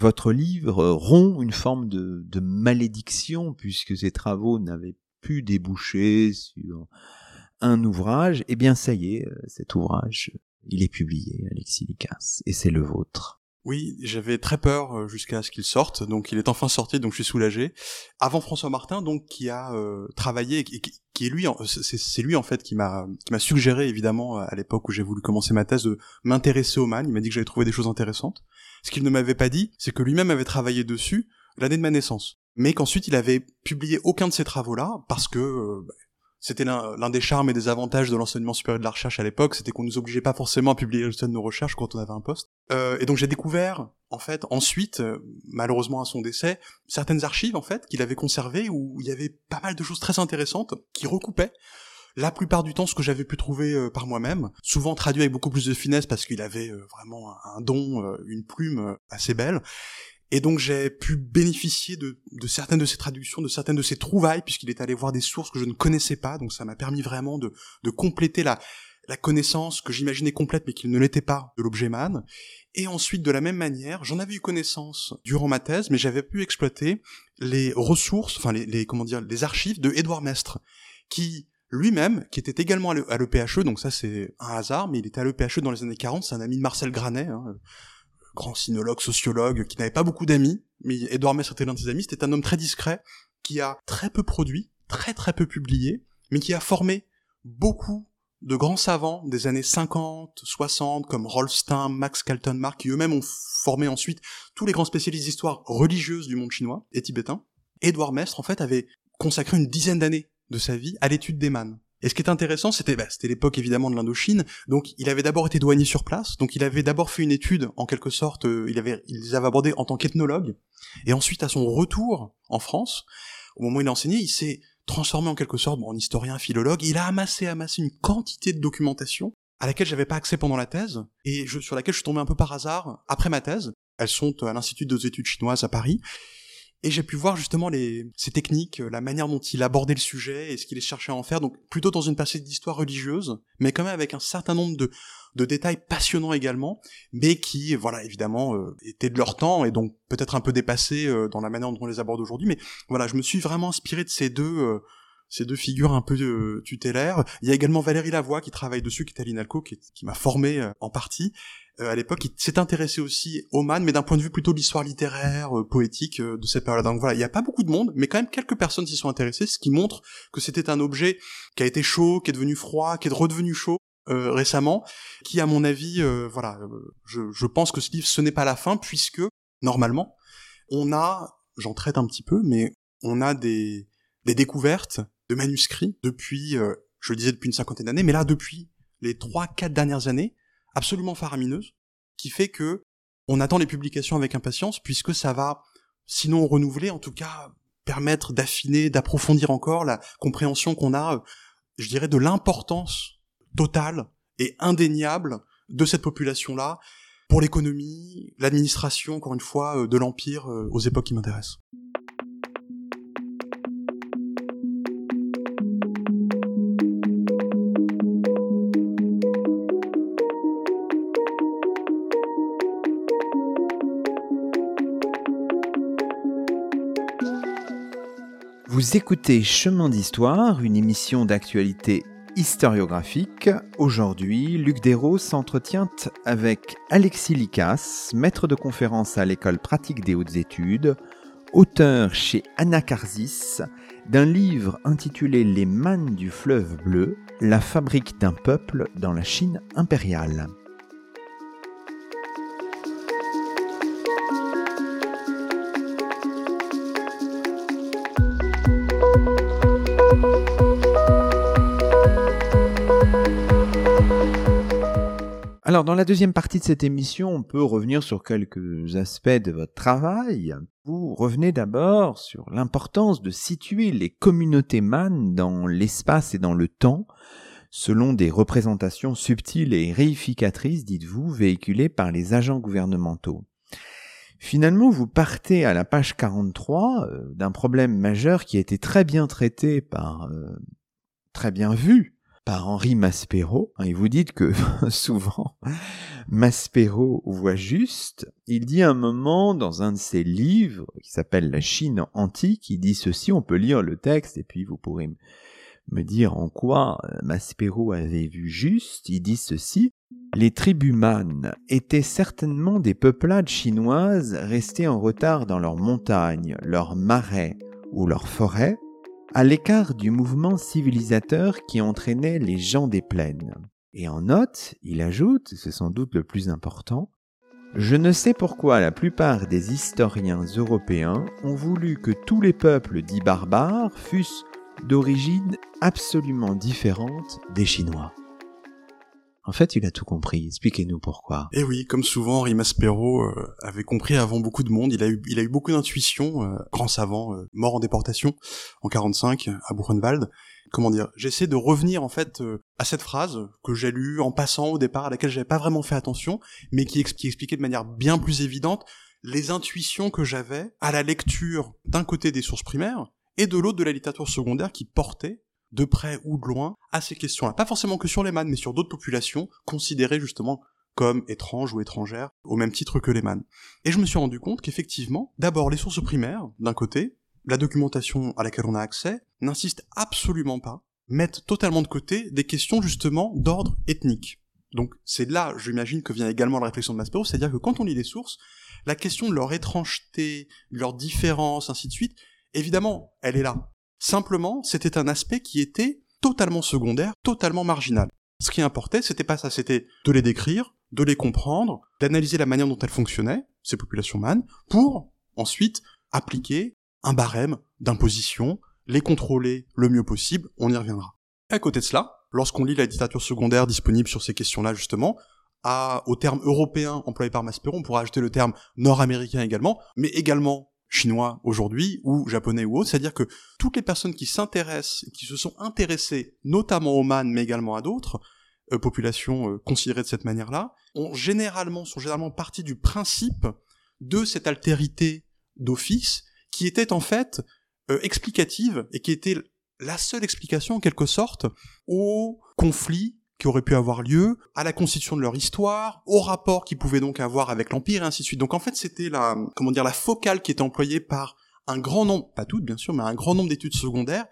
[SPEAKER 1] votre livre rompt une forme de, de malédiction puisque ces travaux n'avaient pu déboucher sur un ouvrage. Eh bien, ça y est, euh, cet ouvrage, il est publié, Alexis Licasse, et c'est le vôtre.
[SPEAKER 2] Oui, j'avais très peur euh, jusqu'à ce qu'il sorte, donc il est enfin sorti, donc je suis soulagé. Avant François Martin, donc qui a euh, travaillé, qui, est lui, c'est lui en fait qui m'a qui m'a suggéré évidemment à l'époque où j'ai voulu commencer ma thèse de m'intéresser au man. Il m'a dit que j'avais trouvé des choses intéressantes. Ce qu'il ne m'avait pas dit, c'est que lui-même avait travaillé dessus l'année de ma naissance, mais qu'ensuite il avait publié aucun de ces travaux-là parce que euh, c'était l'un des charmes et des avantages de l'enseignement supérieur de la recherche à l'époque, c'était qu'on nous obligeait pas forcément à publier les résultats de nos recherches quand on avait un poste. Euh, et donc j'ai découvert, en fait, ensuite, euh, malheureusement à son décès, certaines archives en fait qu'il avait conservées où il y avait pas mal de choses très intéressantes qui recoupaient la plupart du temps ce que j'avais pu trouver euh, par moi-même, souvent traduit avec beaucoup plus de finesse parce qu'il avait vraiment un don, une plume assez belle. Et donc j'ai pu bénéficier de, de, certaines de ses traductions, de certaines de ses trouvailles, puisqu'il est allé voir des sources que je ne connaissais pas. Donc ça m'a permis vraiment de, de compléter la, la connaissance que j'imaginais complète, mais qu'il ne l'était pas de l'objet man. Et ensuite, de la même manière, j'en avais eu connaissance durant ma thèse, mais j'avais pu exploiter les ressources, enfin les, les comment dire, les archives de Édouard Mestre, qui lui-même, qui était également à l'EPHE, donc ça c'est un hasard, mais il était à l'EPHE dans les années 40, c'est un ami de Marcel Granet, hein, grand sinologue, sociologue, qui n'avait pas beaucoup d'amis, mais Edouard Mestre était l'un de ses amis, c'était un homme très discret, qui a très peu produit, très très peu publié, mais qui a formé beaucoup de grands savants des années 50, 60, comme Rolf Stein, Max Kaltenmark, qui eux-mêmes ont formé ensuite tous les grands spécialistes d'histoire religieuse du monde chinois et tibétain. Edouard Mestre, en fait, avait consacré une dizaine d'années de sa vie à l'étude des mannes. Et ce qui est intéressant, c'était bah, l'époque évidemment de l'Indochine, donc il avait d'abord été douanier sur place, donc il avait d'abord fait une étude en quelque sorte, euh, il avait il les avait abordés en tant qu'ethnologue, et ensuite à son retour en France, au moment où il a enseigné, il s'est transformé en quelque sorte en historien, philologue, il a amassé amassé une quantité de documentation à laquelle j'avais pas accès pendant la thèse et je, sur laquelle je suis tombé un peu par hasard après ma thèse. Elles sont à l'Institut des études chinoises à Paris et j'ai pu voir justement les, ces techniques, la manière dont il abordait le sujet et ce qu'il cherchait à en faire, donc plutôt dans une passée d'histoire religieuse, mais quand même avec un certain nombre de, de détails passionnants également, mais qui, voilà, évidemment, euh, étaient de leur temps et donc peut-être un peu dépassés euh, dans la manière dont on les aborde aujourd'hui. Mais voilà, je me suis vraiment inspiré de ces deux, euh, ces deux figures un peu euh, tutélaires. Il y a également Valérie Lavoie qui travaille dessus, qui est à l'INALCO, qui, qui m'a formé euh, en partie euh, à l'époque. qui s'est intéressé aussi au man, mais d'un point de vue plutôt de l'histoire littéraire, poétique de cette période. Donc voilà, il n'y a pas beaucoup de monde, mais quand même quelques personnes s'y sont intéressées, ce qui montre que c'était un objet qui a été chaud, qui est devenu froid, qui est redevenu chaud récemment, qui à mon avis, voilà, je, je pense que ce livre, ce n'est pas la fin, puisque normalement, on a, j'en traite un petit peu, mais on a des, des découvertes de manuscrits depuis, euh, je le disais depuis une cinquantaine d'années, mais là depuis les trois, quatre dernières années, absolument faramineuses, qui fait que on attend les publications avec impatience puisque ça va, sinon renouveler, en tout cas permettre d'affiner, d'approfondir encore la compréhension qu'on a, euh, je dirais, de l'importance totale et indéniable de cette population-là pour l'économie, l'administration, encore une fois, euh, de l'Empire aux époques qui m'intéressent.
[SPEAKER 1] Vous écoutez Chemin d'Histoire, une émission d'actualité historiographique. Aujourd'hui, Luc Dérault s'entretient avec Alexis Licas, maître de conférence à l'école pratique des hautes études, auteur chez Anacarsis d'un livre intitulé Les mannes du fleuve bleu, la fabrique d'un peuple dans la Chine impériale. Dans la deuxième partie de cette émission, on peut revenir sur quelques aspects de votre travail. Vous revenez d'abord sur l'importance de situer les communautés man dans l'espace et dans le temps, selon des représentations subtiles et réificatrices, dites-vous, véhiculées par les agents gouvernementaux. Finalement, vous partez à la page 43 euh, d'un problème majeur qui a été très bien traité par, euh, très bien vu par Henri Maspero. Et vous dites que *laughs* souvent Maspero voit juste. Il dit un moment dans un de ses livres qui s'appelle La Chine antique, il dit ceci, on peut lire le texte et puis vous pourrez me dire en quoi euh, Maspero avait vu juste. Il dit ceci. Les tribus manes étaient certainement des peuplades chinoises restées en retard dans leurs montagnes, leurs marais ou leurs forêts, à l'écart du mouvement civilisateur qui entraînait les gens des plaines. Et en note, il ajoute, c'est sans doute le plus important, je ne sais pourquoi la plupart des historiens européens ont voulu que tous les peuples dits barbares fussent d'origine absolument différente des Chinois. En fait, il a tout compris. Expliquez-nous pourquoi.
[SPEAKER 2] Eh oui, comme souvent, Henri Maspero euh, avait compris avant beaucoup de monde. Il a eu, il a eu beaucoup d'intuition, euh, grand savant, euh, mort en déportation en 45 à Buchenwald. Comment dire? J'essaie de revenir en fait à cette phrase que j'ai lue en passant au départ, à laquelle j'avais pas vraiment fait attention, mais qui, qui expliquait de manière bien plus évidente les intuitions que j'avais à la lecture d'un côté des sources primaires et de l'autre de la littérature secondaire qui portait de près ou de loin, à ces questions-là. Pas forcément que sur les mannes, mais sur d'autres populations considérées justement comme étranges ou étrangères, au même titre que les mannes. Et je me suis rendu compte qu'effectivement, d'abord les sources primaires, d'un côté, la documentation à laquelle on a accès, n'insiste absolument pas, mettent totalement de côté des questions justement d'ordre ethnique. Donc c'est là, j'imagine, que vient également la réflexion de Maspero, c'est-à-dire que quand on lit les sources, la question de leur étrangeté, de leur différence, ainsi de suite, évidemment, elle est là. Simplement, c'était un aspect qui était totalement secondaire, totalement marginal. Ce qui importait, c'était pas ça, c'était de les décrire, de les comprendre, d'analyser la manière dont elles fonctionnaient, ces populations man, pour ensuite appliquer un barème d'imposition, les contrôler le mieux possible, on y reviendra. À côté de cela, lorsqu'on lit la littérature secondaire disponible sur ces questions-là justement, au terme européen employé par Maspero, on pourra ajouter le terme nord-américain également, mais également chinois aujourd'hui ou japonais ou autre, c'est-à-dire que toutes les personnes qui s'intéressent, qui se sont intéressées notamment aux man mais également à d'autres euh, populations euh, considérées de cette manière-là, ont généralement sont généralement partie du principe de cette altérité d'office qui était en fait euh, explicative et qui était la seule explication en quelque sorte au conflit qui aurait pu avoir lieu, à la constitution de leur histoire, au rapport qu'ils pouvaient donc avoir avec l'Empire et ainsi de suite. Donc en fait, c'était la, comment dire, la focale qui était employée par un grand nombre, pas toutes bien sûr, mais un grand nombre d'études secondaires,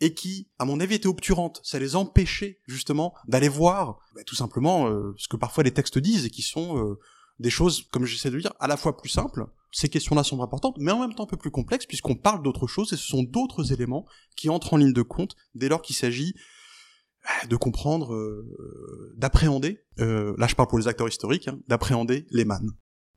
[SPEAKER 2] et qui, à mon avis, étaient obturantes. Ça les empêchait justement d'aller voir bah, tout simplement euh, ce que parfois les textes disent et qui sont euh, des choses, comme j'essaie de le dire, à la fois plus simples. Ces questions-là sont importantes, mais en même temps un peu plus complexes puisqu'on parle d'autre chose et ce sont d'autres éléments qui entrent en ligne de compte dès lors qu'il s'agit de comprendre, euh, d'appréhender, là je parle pour les acteurs historiques, hein, d'appréhender les mannes.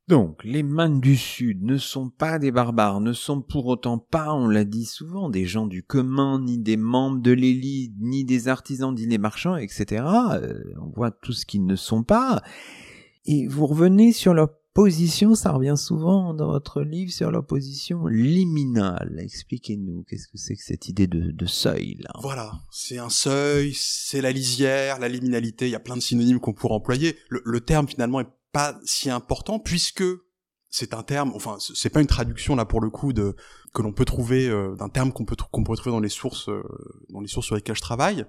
[SPEAKER 1] Donc, les mannes du Sud ne sont pas des barbares, ne sont pour autant pas, on l'a dit souvent, des gens du commun, ni des membres de l'élite, ni des artisans, ni des marchands, etc. Euh, on voit tout ce qu'ils ne sont pas. Et vous revenez sur leur position, ça revient souvent dans votre livre, sur leur position liminale. Expliquez-nous, qu'est-ce que c'est que cette idée de, seuil, là?
[SPEAKER 2] Voilà, c'est un seuil, c'est la lisière, la liminalité, il y a plein de synonymes qu'on pourrait employer. Le, le terme, finalement, est pas si important puisque c'est un terme, enfin c'est pas une traduction là pour le coup de que l'on peut trouver euh, d'un terme qu'on peut qu'on peut trouver dans les sources euh, dans les sources sur lesquelles je travaille,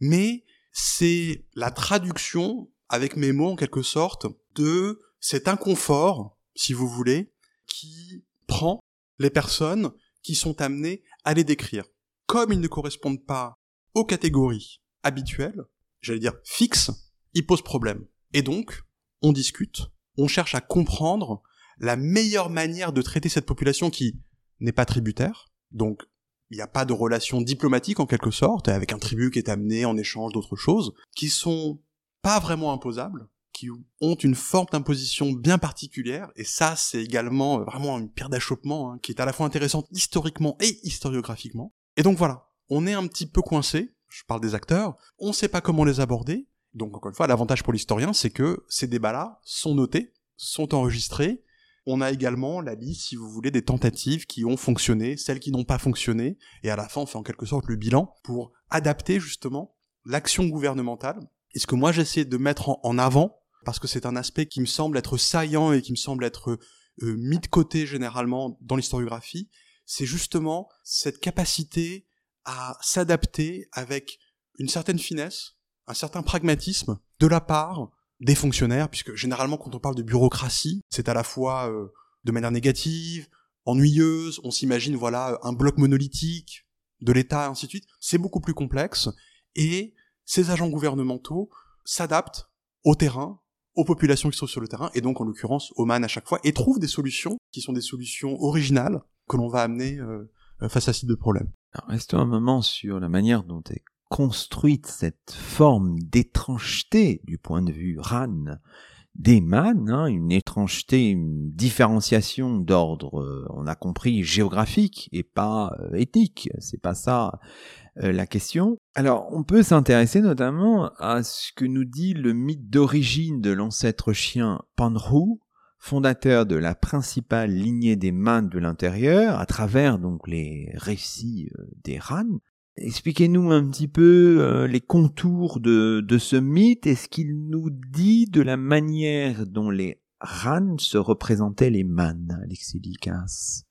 [SPEAKER 2] mais c'est la traduction avec mes mots en quelque sorte de cet inconfort, si vous voulez, qui prend les personnes qui sont amenées à les décrire. Comme ils ne correspondent pas aux catégories habituelles, j'allais dire fixes, ils posent problème. Et donc, on discute, on cherche à comprendre la meilleure manière de traiter cette population qui n'est pas tributaire, donc il n'y a pas de relation diplomatique en quelque sorte, avec un tribut qui est amené en échange d'autres choses, qui sont pas vraiment imposables, qui ont une forme d'imposition bien particulière, et ça c'est également vraiment une pierre d'achoppement hein, qui est à la fois intéressante historiquement et historiographiquement. Et donc voilà, on est un petit peu coincé, je parle des acteurs, on sait pas comment les aborder, donc encore une fois, l'avantage pour l'historien, c'est que ces débats-là sont notés, sont enregistrés. On a également la liste, si vous voulez, des tentatives qui ont fonctionné, celles qui n'ont pas fonctionné, et à la fin, on fait en quelque sorte le bilan pour adapter justement l'action gouvernementale. Et ce que moi j'essaie de mettre en, avant, parce que c'est un aspect qui me semble être saillant et qui me semble être euh, mis de côté généralement dans l'historiographie, c'est justement cette capacité à s'adapter avec une certaine finesse, un certain pragmatisme de la part des fonctionnaires, puisque généralement quand on parle de bureaucratie, c'est à la fois euh, de manière négative, ennuyeuse, on s'imagine voilà un bloc monolithique de l'État, ainsi de suite. C'est beaucoup plus complexe, et ces agents gouvernementaux s'adaptent au terrain, aux populations qui sont sur le terrain, et donc en l'occurrence aux man à chaque fois, et trouvent des solutions qui sont des solutions originales que l'on va amener euh, face à ce type de
[SPEAKER 1] restons un moment sur la manière dont est construite cette forme d'étrangeté du point de vue RAN des man, hein, une étrangeté, une différenciation d'ordre, euh, on a compris, géographique et pas euh, éthique. C'est pas ça euh, la question. Alors, on peut s'intéresser notamment à ce que nous dit le mythe d'origine de l'ancêtre chien Panru, fondateur de la principale lignée des man de l'intérieur, à travers donc les récits des Ran. Expliquez-nous un petit peu euh, les contours de ce mythe et ce qu'il nous dit de la manière dont les Ran se représentaient les man, Alexis.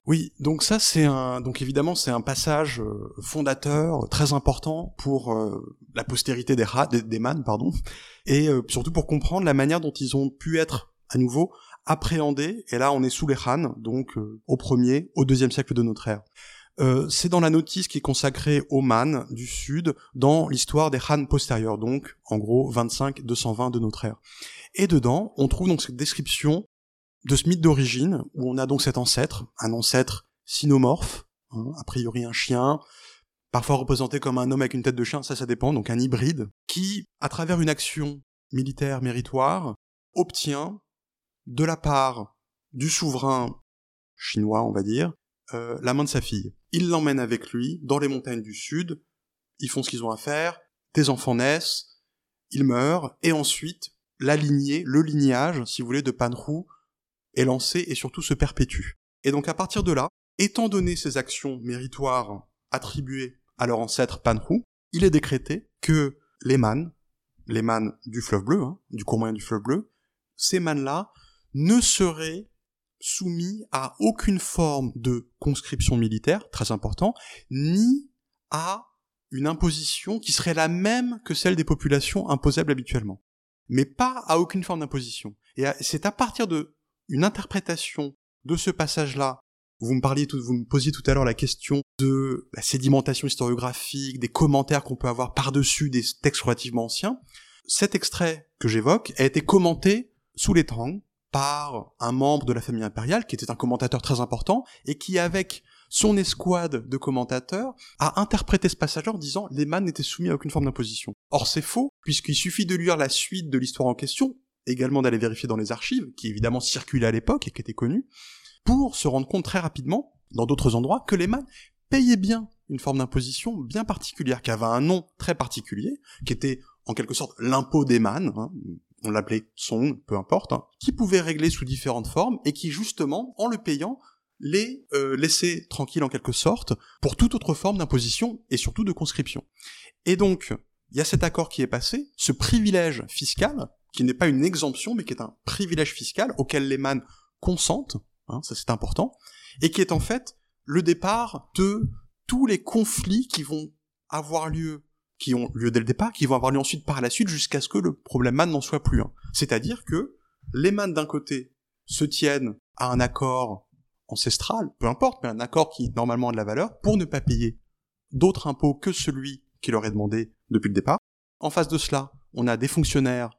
[SPEAKER 2] Oui, donc ça c'est un, donc évidemment c'est un passage euh, fondateur très important pour euh, la postérité des, Ra, des, man, pardon, *laughs* et surtout pour comprendre la manière dont ils ont pu être à nouveau appréhendés. Et là on est sous les Han, donc au premier, au deuxième siècle de notre ère. Euh, c'est dans la notice qui est consacrée aux Man du Sud dans l'histoire des Han postérieurs, donc en gros 25-220 de notre ère. Et dedans, on trouve donc cette description de ce mythe d'origine, où on a donc cet ancêtre, un ancêtre cynomorphe, hein, a priori un chien, parfois représenté comme un homme avec une tête de chien, ça ça dépend, donc un hybride, qui, à travers une action militaire méritoire, obtient de la part du souverain chinois, on va dire, euh, la main de sa fille. Il l'emmène avec lui dans les montagnes du sud, ils font ce qu'ils ont à faire, des enfants naissent, ils meurent, et ensuite, la lignée, le lignage, si vous voulez, de Panru est lancé et surtout se perpétue. Et donc à partir de là, étant donné ces actions méritoires attribuées à leur ancêtre Panru, il est décrété que les man, les man du fleuve bleu, hein, du cours moyen du fleuve bleu, ces man-là ne seraient soumis à aucune forme de conscription militaire, très important, ni à une imposition qui serait la même que celle des populations imposables habituellement. Mais pas à aucune forme d'imposition. Et c'est à partir de une interprétation de ce passage-là Vous me parliez, tout, vous me posiez tout à l'heure la question de la sédimentation historiographique, des commentaires qu'on peut avoir par-dessus des textes relativement anciens. Cet extrait que j'évoque a été commenté sous les Tang par un membre de la famille impériale qui était un commentateur très important et qui, avec son escouade de commentateurs, a interprété ce passage en disant les man n'étaient soumis à aucune forme d'imposition. Or c'est faux, puisqu'il suffit de lire la suite de l'histoire en question, également d'aller vérifier dans les archives, qui évidemment circulaient à l'époque et qui étaient connues, pour se rendre compte très rapidement, dans d'autres endroits, que les man payaient bien une forme d'imposition bien particulière, qui avait un nom très particulier, qui était en quelque sorte l'impôt des man, hein, on l'appelait son, peu importe, hein, qui pouvait régler sous différentes formes et qui justement, en le payant, les euh, laisser tranquilles en quelque sorte pour toute autre forme d'imposition et surtout de conscription. Et donc, il y a cet accord qui est passé, ce privilège fiscal, qui n'est pas une exemption, mais qui est un privilège fiscal auquel les man consentent, hein, ça c'est important, et qui est en fait le départ de tous les conflits qui vont avoir lieu, qui ont lieu dès le départ, qui vont avoir lieu ensuite par la suite jusqu'à ce que le problème man n'en soit plus un. C'est-à-dire que les man d'un côté se tiennent à un accord ancestral, peu importe, mais un accord qui normalement a de la valeur, pour ne pas payer d'autres impôts que celui qui leur est demandé depuis le départ. En face de cela, on a des fonctionnaires,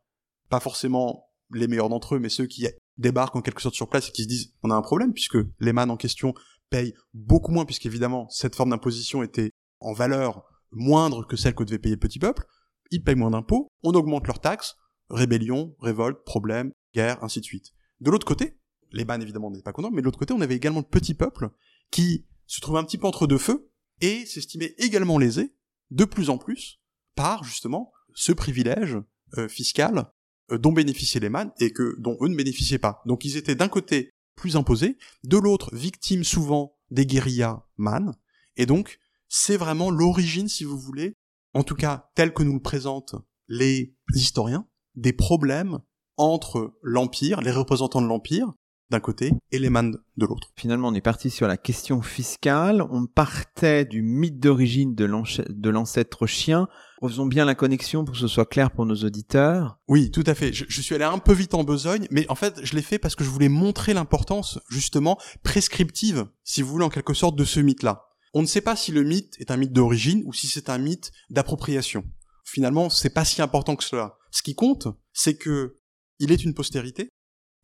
[SPEAKER 2] pas forcément les meilleurs d'entre eux, mais ceux qui débarquent en quelque sorte sur place et qui se disent on a un problème puisque les man en question payent beaucoup moins puisqu'évidemment cette forme d'imposition était en valeur moindre que celle que devait payer le petit peuple, ils payent moins d'impôts, on augmente leurs taxes, rébellion, révolte, problème, guerre, ainsi de suite. De l'autre côté, les ban évidemment n'étaient pas contents, mais de l'autre côté, on avait également le petit peuple qui se trouvait un petit peu entre deux feux et s'estimait également lésé, de plus en plus, par justement ce privilège euh, fiscal euh, dont bénéficiaient les man et que dont eux ne bénéficiaient pas. Donc ils étaient d'un côté plus imposés, de l'autre victimes souvent des guérillas man, et donc c'est vraiment l'origine, si vous voulez, en tout cas tel que nous le présentent les historiens, des problèmes entre l'Empire, les représentants de l'Empire, d'un côté et les man de l'autre.
[SPEAKER 1] Finalement, on est parti sur la question fiscale. On partait du mythe d'origine de l'ancêtre chien. Faisons bien la connexion pour que ce soit clair pour nos auditeurs.
[SPEAKER 2] Oui, tout à fait. Je, je suis allé un peu vite en besogne, mais en fait, je l'ai fait parce que je voulais montrer l'importance, justement, prescriptive, si vous voulez, en quelque sorte, de ce mythe-là. On ne sait pas si le mythe est un mythe d'origine ou si c'est un mythe d'appropriation. Finalement, c'est pas si important que cela. Ce qui compte, c'est que il est une postérité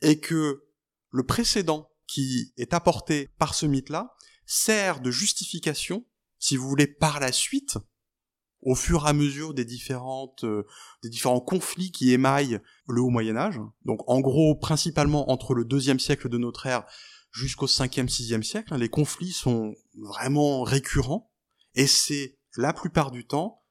[SPEAKER 2] et que le précédent qui est apporté par ce mythe-là sert de justification, si vous voulez, par la suite, au fur et à mesure des différentes, euh, des différents conflits qui émaillent le haut Moyen Âge. Donc, en gros, principalement entre le deuxième siècle de notre ère jusqu'au cinquième, sixième siècle, hein, les conflits sont vraiment récurrents, et c'est la plupart du temps,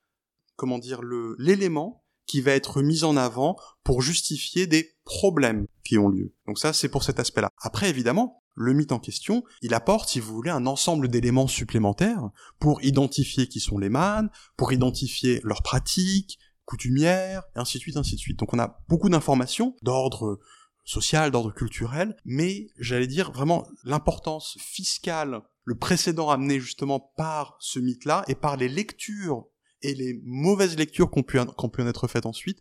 [SPEAKER 2] comment dire, l'élément qui va être mise en avant pour justifier des problèmes qui ont lieu. Donc ça, c'est pour cet aspect-là. Après, évidemment, le mythe en question, il apporte, si vous voulez, un ensemble d'éléments supplémentaires pour identifier qui sont les mânes, pour identifier leurs pratiques, coutumières, et ainsi de suite, ainsi de suite. Donc on a beaucoup d'informations d'ordre social, d'ordre culturel, mais j'allais dire vraiment l'importance fiscale, le précédent amené justement par ce mythe-là et par les lectures et les mauvaises lectures qui ont pu, en être faites ensuite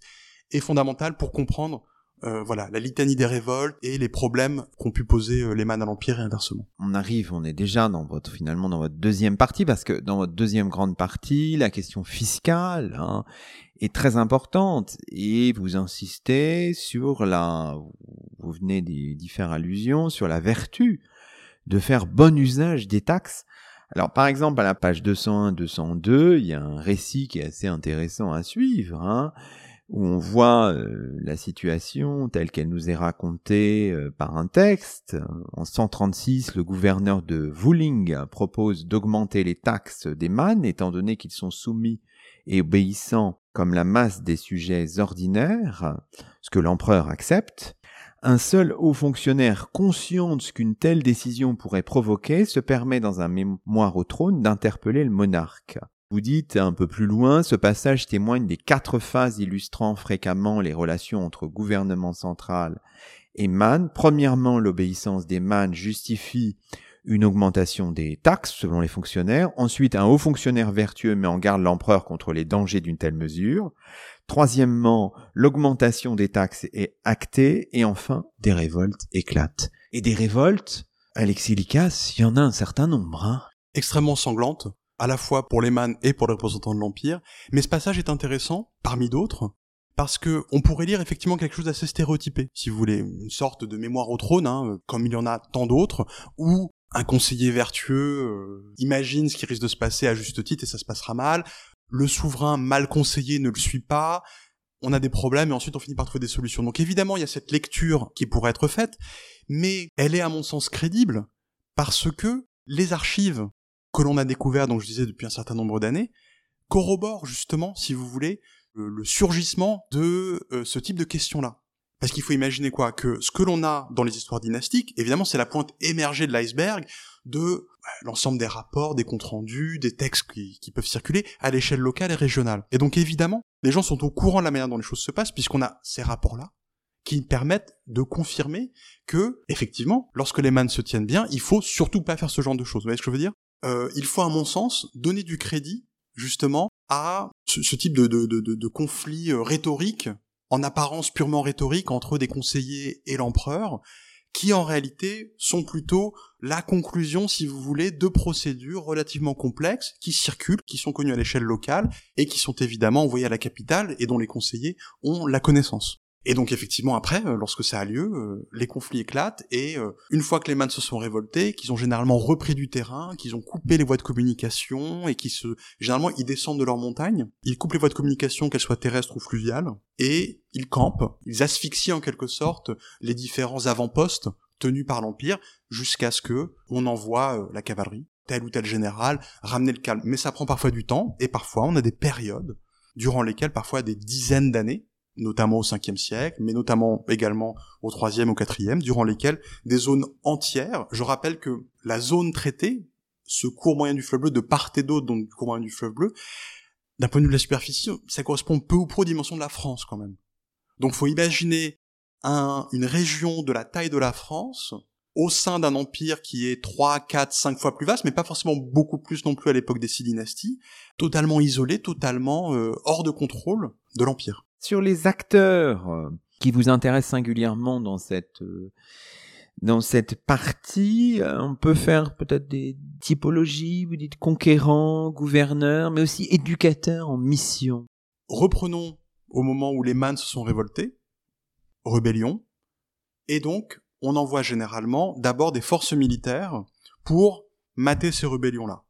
[SPEAKER 2] est fondamentale pour comprendre euh, voilà la litanie des révoltes et les problèmes qu'ont pu poser euh, les man à l'empire et inversement.
[SPEAKER 1] On arrive, on est déjà dans votre finalement dans votre deuxième partie parce que dans votre deuxième grande partie, la question fiscale hein, est très importante et vous insistez sur la, vous venez d'y faire allusion sur la vertu de faire bon usage des taxes alors par exemple à la page 201-202, il y a un récit qui est assez intéressant à suivre, hein, où on voit euh, la situation telle qu'elle nous est racontée euh, par un texte. En 136, le gouverneur de Wuling propose d'augmenter les taxes des mannes, étant donné qu'ils sont soumis et obéissants comme la masse des sujets ordinaires, ce que l'empereur accepte. Un seul haut fonctionnaire conscient de ce qu'une telle décision pourrait provoquer se permet dans un mémoire au trône d'interpeller le monarque. Vous dites un peu plus loin, ce passage témoigne des quatre phases illustrant fréquemment les relations entre gouvernement central et man. Premièrement, l'obéissance des man justifie une augmentation des taxes selon les fonctionnaires. Ensuite, un haut fonctionnaire vertueux met en garde l'empereur contre les dangers d'une telle mesure. Troisièmement, l'augmentation des taxes est actée. Et enfin, des révoltes éclatent. Et des révoltes Alexis Likas, il y en a un certain nombre. Hein.
[SPEAKER 2] Extrêmement sanglante, à la fois pour les mânes et pour les représentants de l'Empire. Mais ce passage est intéressant, parmi d'autres, parce que on pourrait lire effectivement quelque chose d'assez stéréotypé, si vous voulez, une sorte de mémoire au trône, hein, comme il y en a tant d'autres, où un conseiller vertueux euh, imagine ce qui risque de se passer à juste titre et ça se passera mal, le souverain mal conseillé ne le suit pas, on a des problèmes et ensuite on finit par trouver des solutions. Donc évidemment, il y a cette lecture qui pourrait être faite, mais elle est à mon sens crédible parce que les archives que l'on a découvertes, donc je disais depuis un certain nombre d'années, corroborent justement, si vous voulez, le, surgissement de euh, ce type de questions-là. Parce qu'il faut imaginer quoi? Que ce que l'on a dans les histoires dynastiques, évidemment, c'est la pointe émergée de l'iceberg de l'ensemble des rapports, des comptes rendus, des textes qui, qui peuvent circuler à l'échelle locale et régionale. Et donc évidemment, les gens sont au courant de la manière dont les choses se passent, puisqu'on a ces rapports-là, qui permettent de confirmer que, effectivement, lorsque les mannes se tiennent bien, il faut surtout pas faire ce genre de choses. Vous voyez ce que je veux dire? Euh, Il faut, à mon sens, donner du crédit, justement, à ce, type de, de, de, de conflit euh, rhétorique, en apparence purement rhétorique, entre des conseillers et l'empereur, qui en réalité sont plutôt la conclusion, si vous voulez, de procédures relativement complexes qui circulent, qui sont connues à l'échelle locale et qui sont évidemment envoyées à la capitale et dont les conseillers ont la connaissance. Et donc effectivement après, euh, lorsque ça a lieu, euh, les conflits éclatent et euh, une fois que les mannes se sont révoltés, qu'ils ont généralement repris du terrain, qu'ils ont coupé les voies de communication et qu'ils se, généralement ils descendent de leur montagne, ils coupent les voies de communication qu'elles soient terrestres ou fluviales et ils campent, ils asphyxient en quelque sorte les différents avant-postes tenus par l'empire jusqu'à ce que on envoie la cavalerie, tel ou tel général, ramener le calme. Mais ça prend parfois du temps et parfois on a des périodes durant lesquelles parfois des dizaines d'années notamment au 5 siècle, mais notamment également au 3e, au 4e, durant lesquels des zones entières, je rappelle que la zone traitée, ce cours moyen du fleuve bleu, de part et d'autre, donc du cours moyen du fleuve bleu, d'un point de vue de la superficie, ça correspond peu ou prou aux dimensions de la France quand même. Donc faut imaginer un, une région de la taille de la France au sein d'un empire qui est 3, 4, 5 fois plus vaste, mais pas forcément beaucoup plus non plus à l'époque des six dynasties, totalement isolé, totalement euh, hors de contrôle de l'empire
[SPEAKER 1] sur les acteurs euh, qui vous intéressent singulièrement dans cette euh, dans cette partie, euh, on peut faire peut-être des typologies, vous dites conquérants, gouverneurs, mais aussi éducateurs en mission.
[SPEAKER 2] Reprenons au moment où les mânes se sont révoltés, rébellion, et donc on envoie généralement d'abord des forces militaires pour mater ces rébellions-là.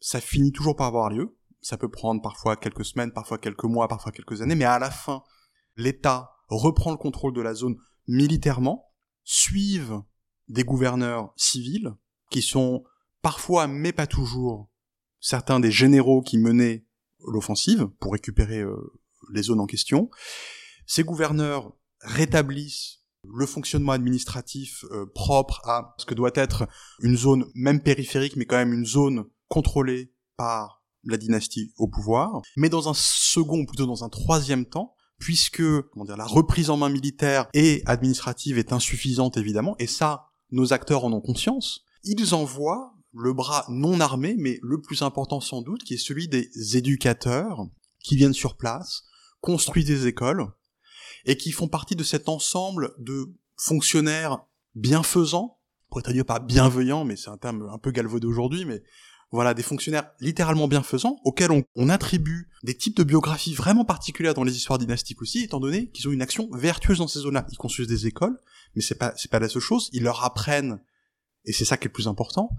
[SPEAKER 2] Ça finit toujours par avoir lieu, ça peut prendre parfois quelques semaines, parfois quelques mois, parfois quelques années, mais à la fin, l'État reprend le contrôle de la zone militairement, suivent des gouverneurs civils, qui sont parfois, mais pas toujours, certains des généraux qui menaient l'offensive pour récupérer euh, les zones en question. Ces gouverneurs rétablissent le fonctionnement administratif euh, propre à ce que doit être une zone même périphérique, mais quand même une zone contrôlée par la dynastie au pouvoir, mais dans un second, plutôt dans un troisième temps, puisque comment dire, la reprise en main militaire et administrative est insuffisante évidemment, et ça, nos acteurs en ont conscience, ils envoient le bras non armé, mais le plus important sans doute, qui est celui des éducateurs qui viennent sur place, construisent des écoles, et qui font partie de cet ensemble de fonctionnaires bienfaisants, pour être dire pas bienveillants, mais c'est un terme un peu galvaudé aujourd'hui, mais voilà, des fonctionnaires littéralement bienfaisants, auxquels on, attribue des types de biographies vraiment particulières dans les histoires dynastiques aussi, étant donné qu'ils ont une action vertueuse dans ces zones-là. Ils construisent des écoles, mais c'est pas, c'est pas la seule chose, ils leur apprennent, et c'est ça qui est le plus important,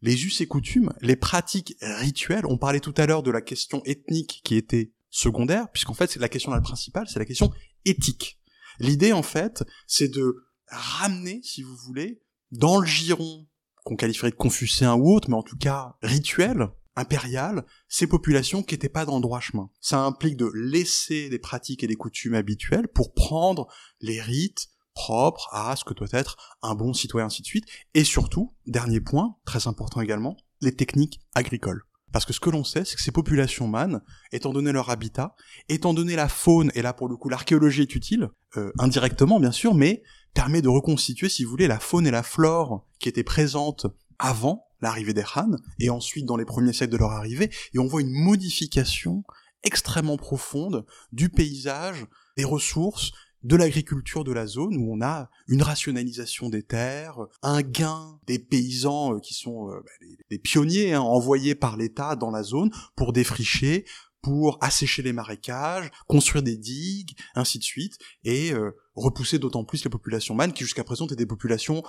[SPEAKER 2] les us et coutumes, les pratiques rituelles, on parlait tout à l'heure de la question ethnique qui était secondaire, puisqu'en fait c'est la question la principale, c'est la question éthique. L'idée en fait, c'est de ramener, si vous voulez, dans le giron qu'on qualifierait de confucéen ou autre, mais en tout cas rituel, impérial, ces populations qui n'étaient pas dans le droit chemin. Ça implique de laisser des pratiques et des coutumes habituelles pour prendre les rites propres à ce que doit être un bon citoyen, ainsi de suite. Et surtout, dernier point, très important également, les techniques agricoles. Parce que ce que l'on sait, c'est que ces populations manes, étant donné leur habitat, étant donné la faune, et là pour le coup l'archéologie est utile, euh, indirectement bien sûr, mais permet de reconstituer, si vous voulez, la faune et la flore qui étaient présentes avant l'arrivée des Han, et ensuite dans les premiers siècles de leur arrivée, et on voit une modification extrêmement profonde du paysage, des ressources, de l'agriculture de la zone où on a une rationalisation des terres, un gain des paysans euh, qui sont euh, bah, des, pionniers hein, envoyés par l'État dans la zone pour défricher, pour assécher les marécages, construire des digues, ainsi de suite, et euh, repousser d'autant plus les populations manes qui jusqu'à présent étaient des populations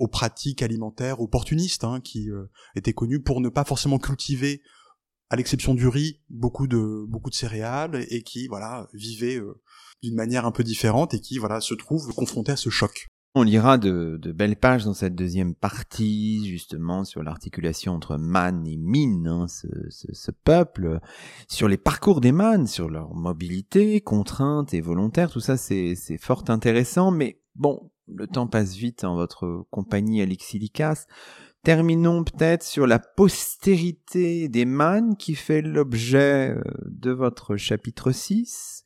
[SPEAKER 2] aux pratiques alimentaires opportunistes, hein, qui étaient connues pour ne pas forcément cultiver à l'exception du riz, beaucoup de beaucoup de céréales et qui voilà vivaient euh, d'une manière un peu différente et qui voilà se trouvent confrontés à ce choc.
[SPEAKER 1] On lira de, de, belles pages dans cette deuxième partie, justement, sur l'articulation entre man et mine, hein, ce, ce, ce, peuple, sur les parcours des man, sur leur mobilité, contrainte et volontaire, tout ça c'est fort intéressant, mais bon, le temps passe vite en votre compagnie Alexilicas. Terminons peut-être sur la postérité des mannes qui fait l'objet euh, de votre chapitre 6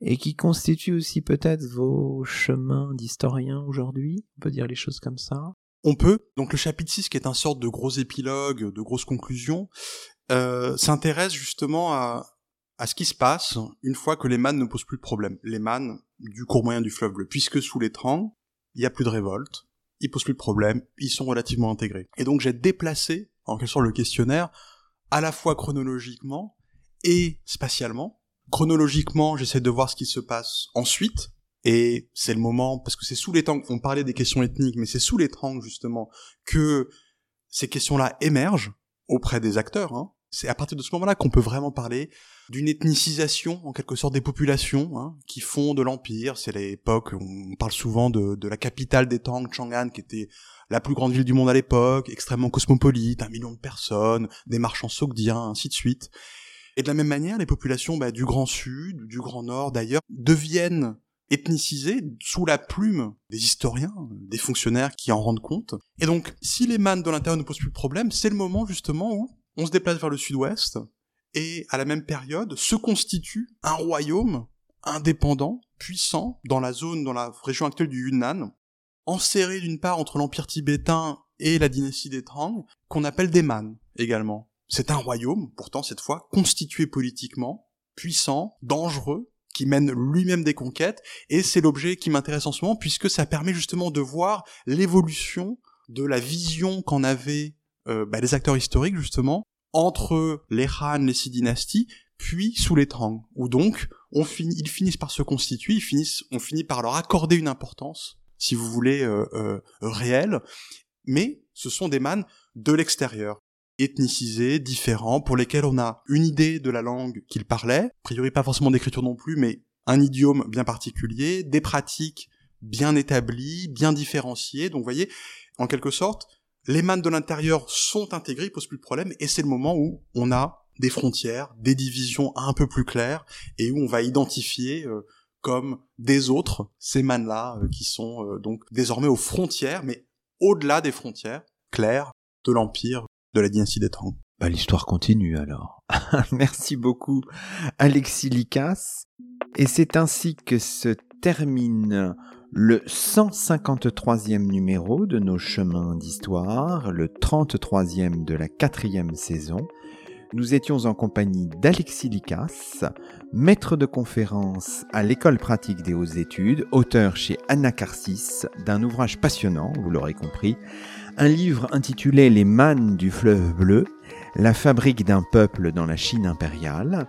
[SPEAKER 1] et qui constitue aussi peut-être vos chemins d'historien aujourd'hui. On peut dire les choses comme ça.
[SPEAKER 2] On peut. Donc le chapitre 6 qui est un sorte de gros épilogue, de grosses conclusions, euh, s'intéresse justement à, à ce qui se passe une fois que les mannes ne posent plus de problème. Les mannes du cours moyen du fleuve bleu, puisque sous les Trang, il n'y a plus de révolte, ils posent plus de problème, ils sont relativement intégrés. Et donc j'ai déplacé, en quelque sorte, le questionnaire, à la fois chronologiquement et spatialement. Chronologiquement, j'essaie de voir ce qui se passe ensuite, et c'est le moment, parce que c'est sous les temps, on parlait des questions ethniques, mais c'est sous les temps, justement, que ces questions-là émergent auprès des acteurs, hein. C'est à partir de ce moment-là qu'on peut vraiment parler d'une ethnicisation, en quelque sorte, des populations hein, qui font de l'Empire. C'est l'époque, on parle souvent de, la capitale des Tang, Chang'an, qui était la plus grande ville du monde à l'époque, extrêmement cosmopolite, un million de personnes, des marchands sogdiens, ainsi de suite. Et de la même manière, les populations bah, du Grand Sud, du Grand Nord d'ailleurs, deviennent ethnicisées sous la plume des historiens, des fonctionnaires qui en rendent compte. Et donc, si les mannes de l'intérieur ne posent plus de problème, c'est le moment justement où on se déplace vers le sud-ouest, et à la même période se constitue un royaume indépendant, puissant, dans la zone, dans la région actuelle du Yunnan, enserré d'une part entre l'empire tibétain et la dynastie des Tang, qu'on appelle des Man également. C'est un royaume, pourtant cette fois, constitué politiquement, puissant, dangereux, qui mène lui-même des conquêtes, et c'est l'objet qui m'intéresse en ce moment, puisque ça permet justement de voir l'évolution de la vision qu'en avaient euh, bah, les acteurs historiques justement entre les Han, les six dynasties, puis sous les Tang, où donc on finit, ils finissent par se constituer, ils finissent, on finit par leur accorder une importance, si vous voulez, euh, euh, réelle, mais ce sont des man de l'extérieur, ethnicisés, différents, pour lesquels on a une idée de la langue qu'ils parlaient, a priori pas forcément d'écriture non plus, mais un idiome bien particulier, des pratiques bien établies, bien différenciées, donc vous voyez, en quelque sorte, les mannes de l'intérieur sont intégrées, ils posent plus de problème, et c'est le moment où on a des frontières, des divisions un peu plus claires, et où on va identifier euh, comme des autres ces mannes-là euh, qui sont euh, donc désormais aux frontières, mais au-delà des frontières claires de l'empire de la dynastie des Tang.
[SPEAKER 1] Bah, l'histoire continue alors. *laughs* Merci beaucoup Alexis Licas. Et c'est ainsi que se termine le 153e numéro de nos chemins d'histoire, le 33e de la quatrième saison. Nous étions en compagnie d'Alexis Licas, maître de conférence à l'école pratique des hautes études, auteur chez Anacarsis d'un ouvrage passionnant, vous l'aurez compris, un livre intitulé Les mannes du fleuve bleu, la fabrique d'un peuple dans la Chine impériale,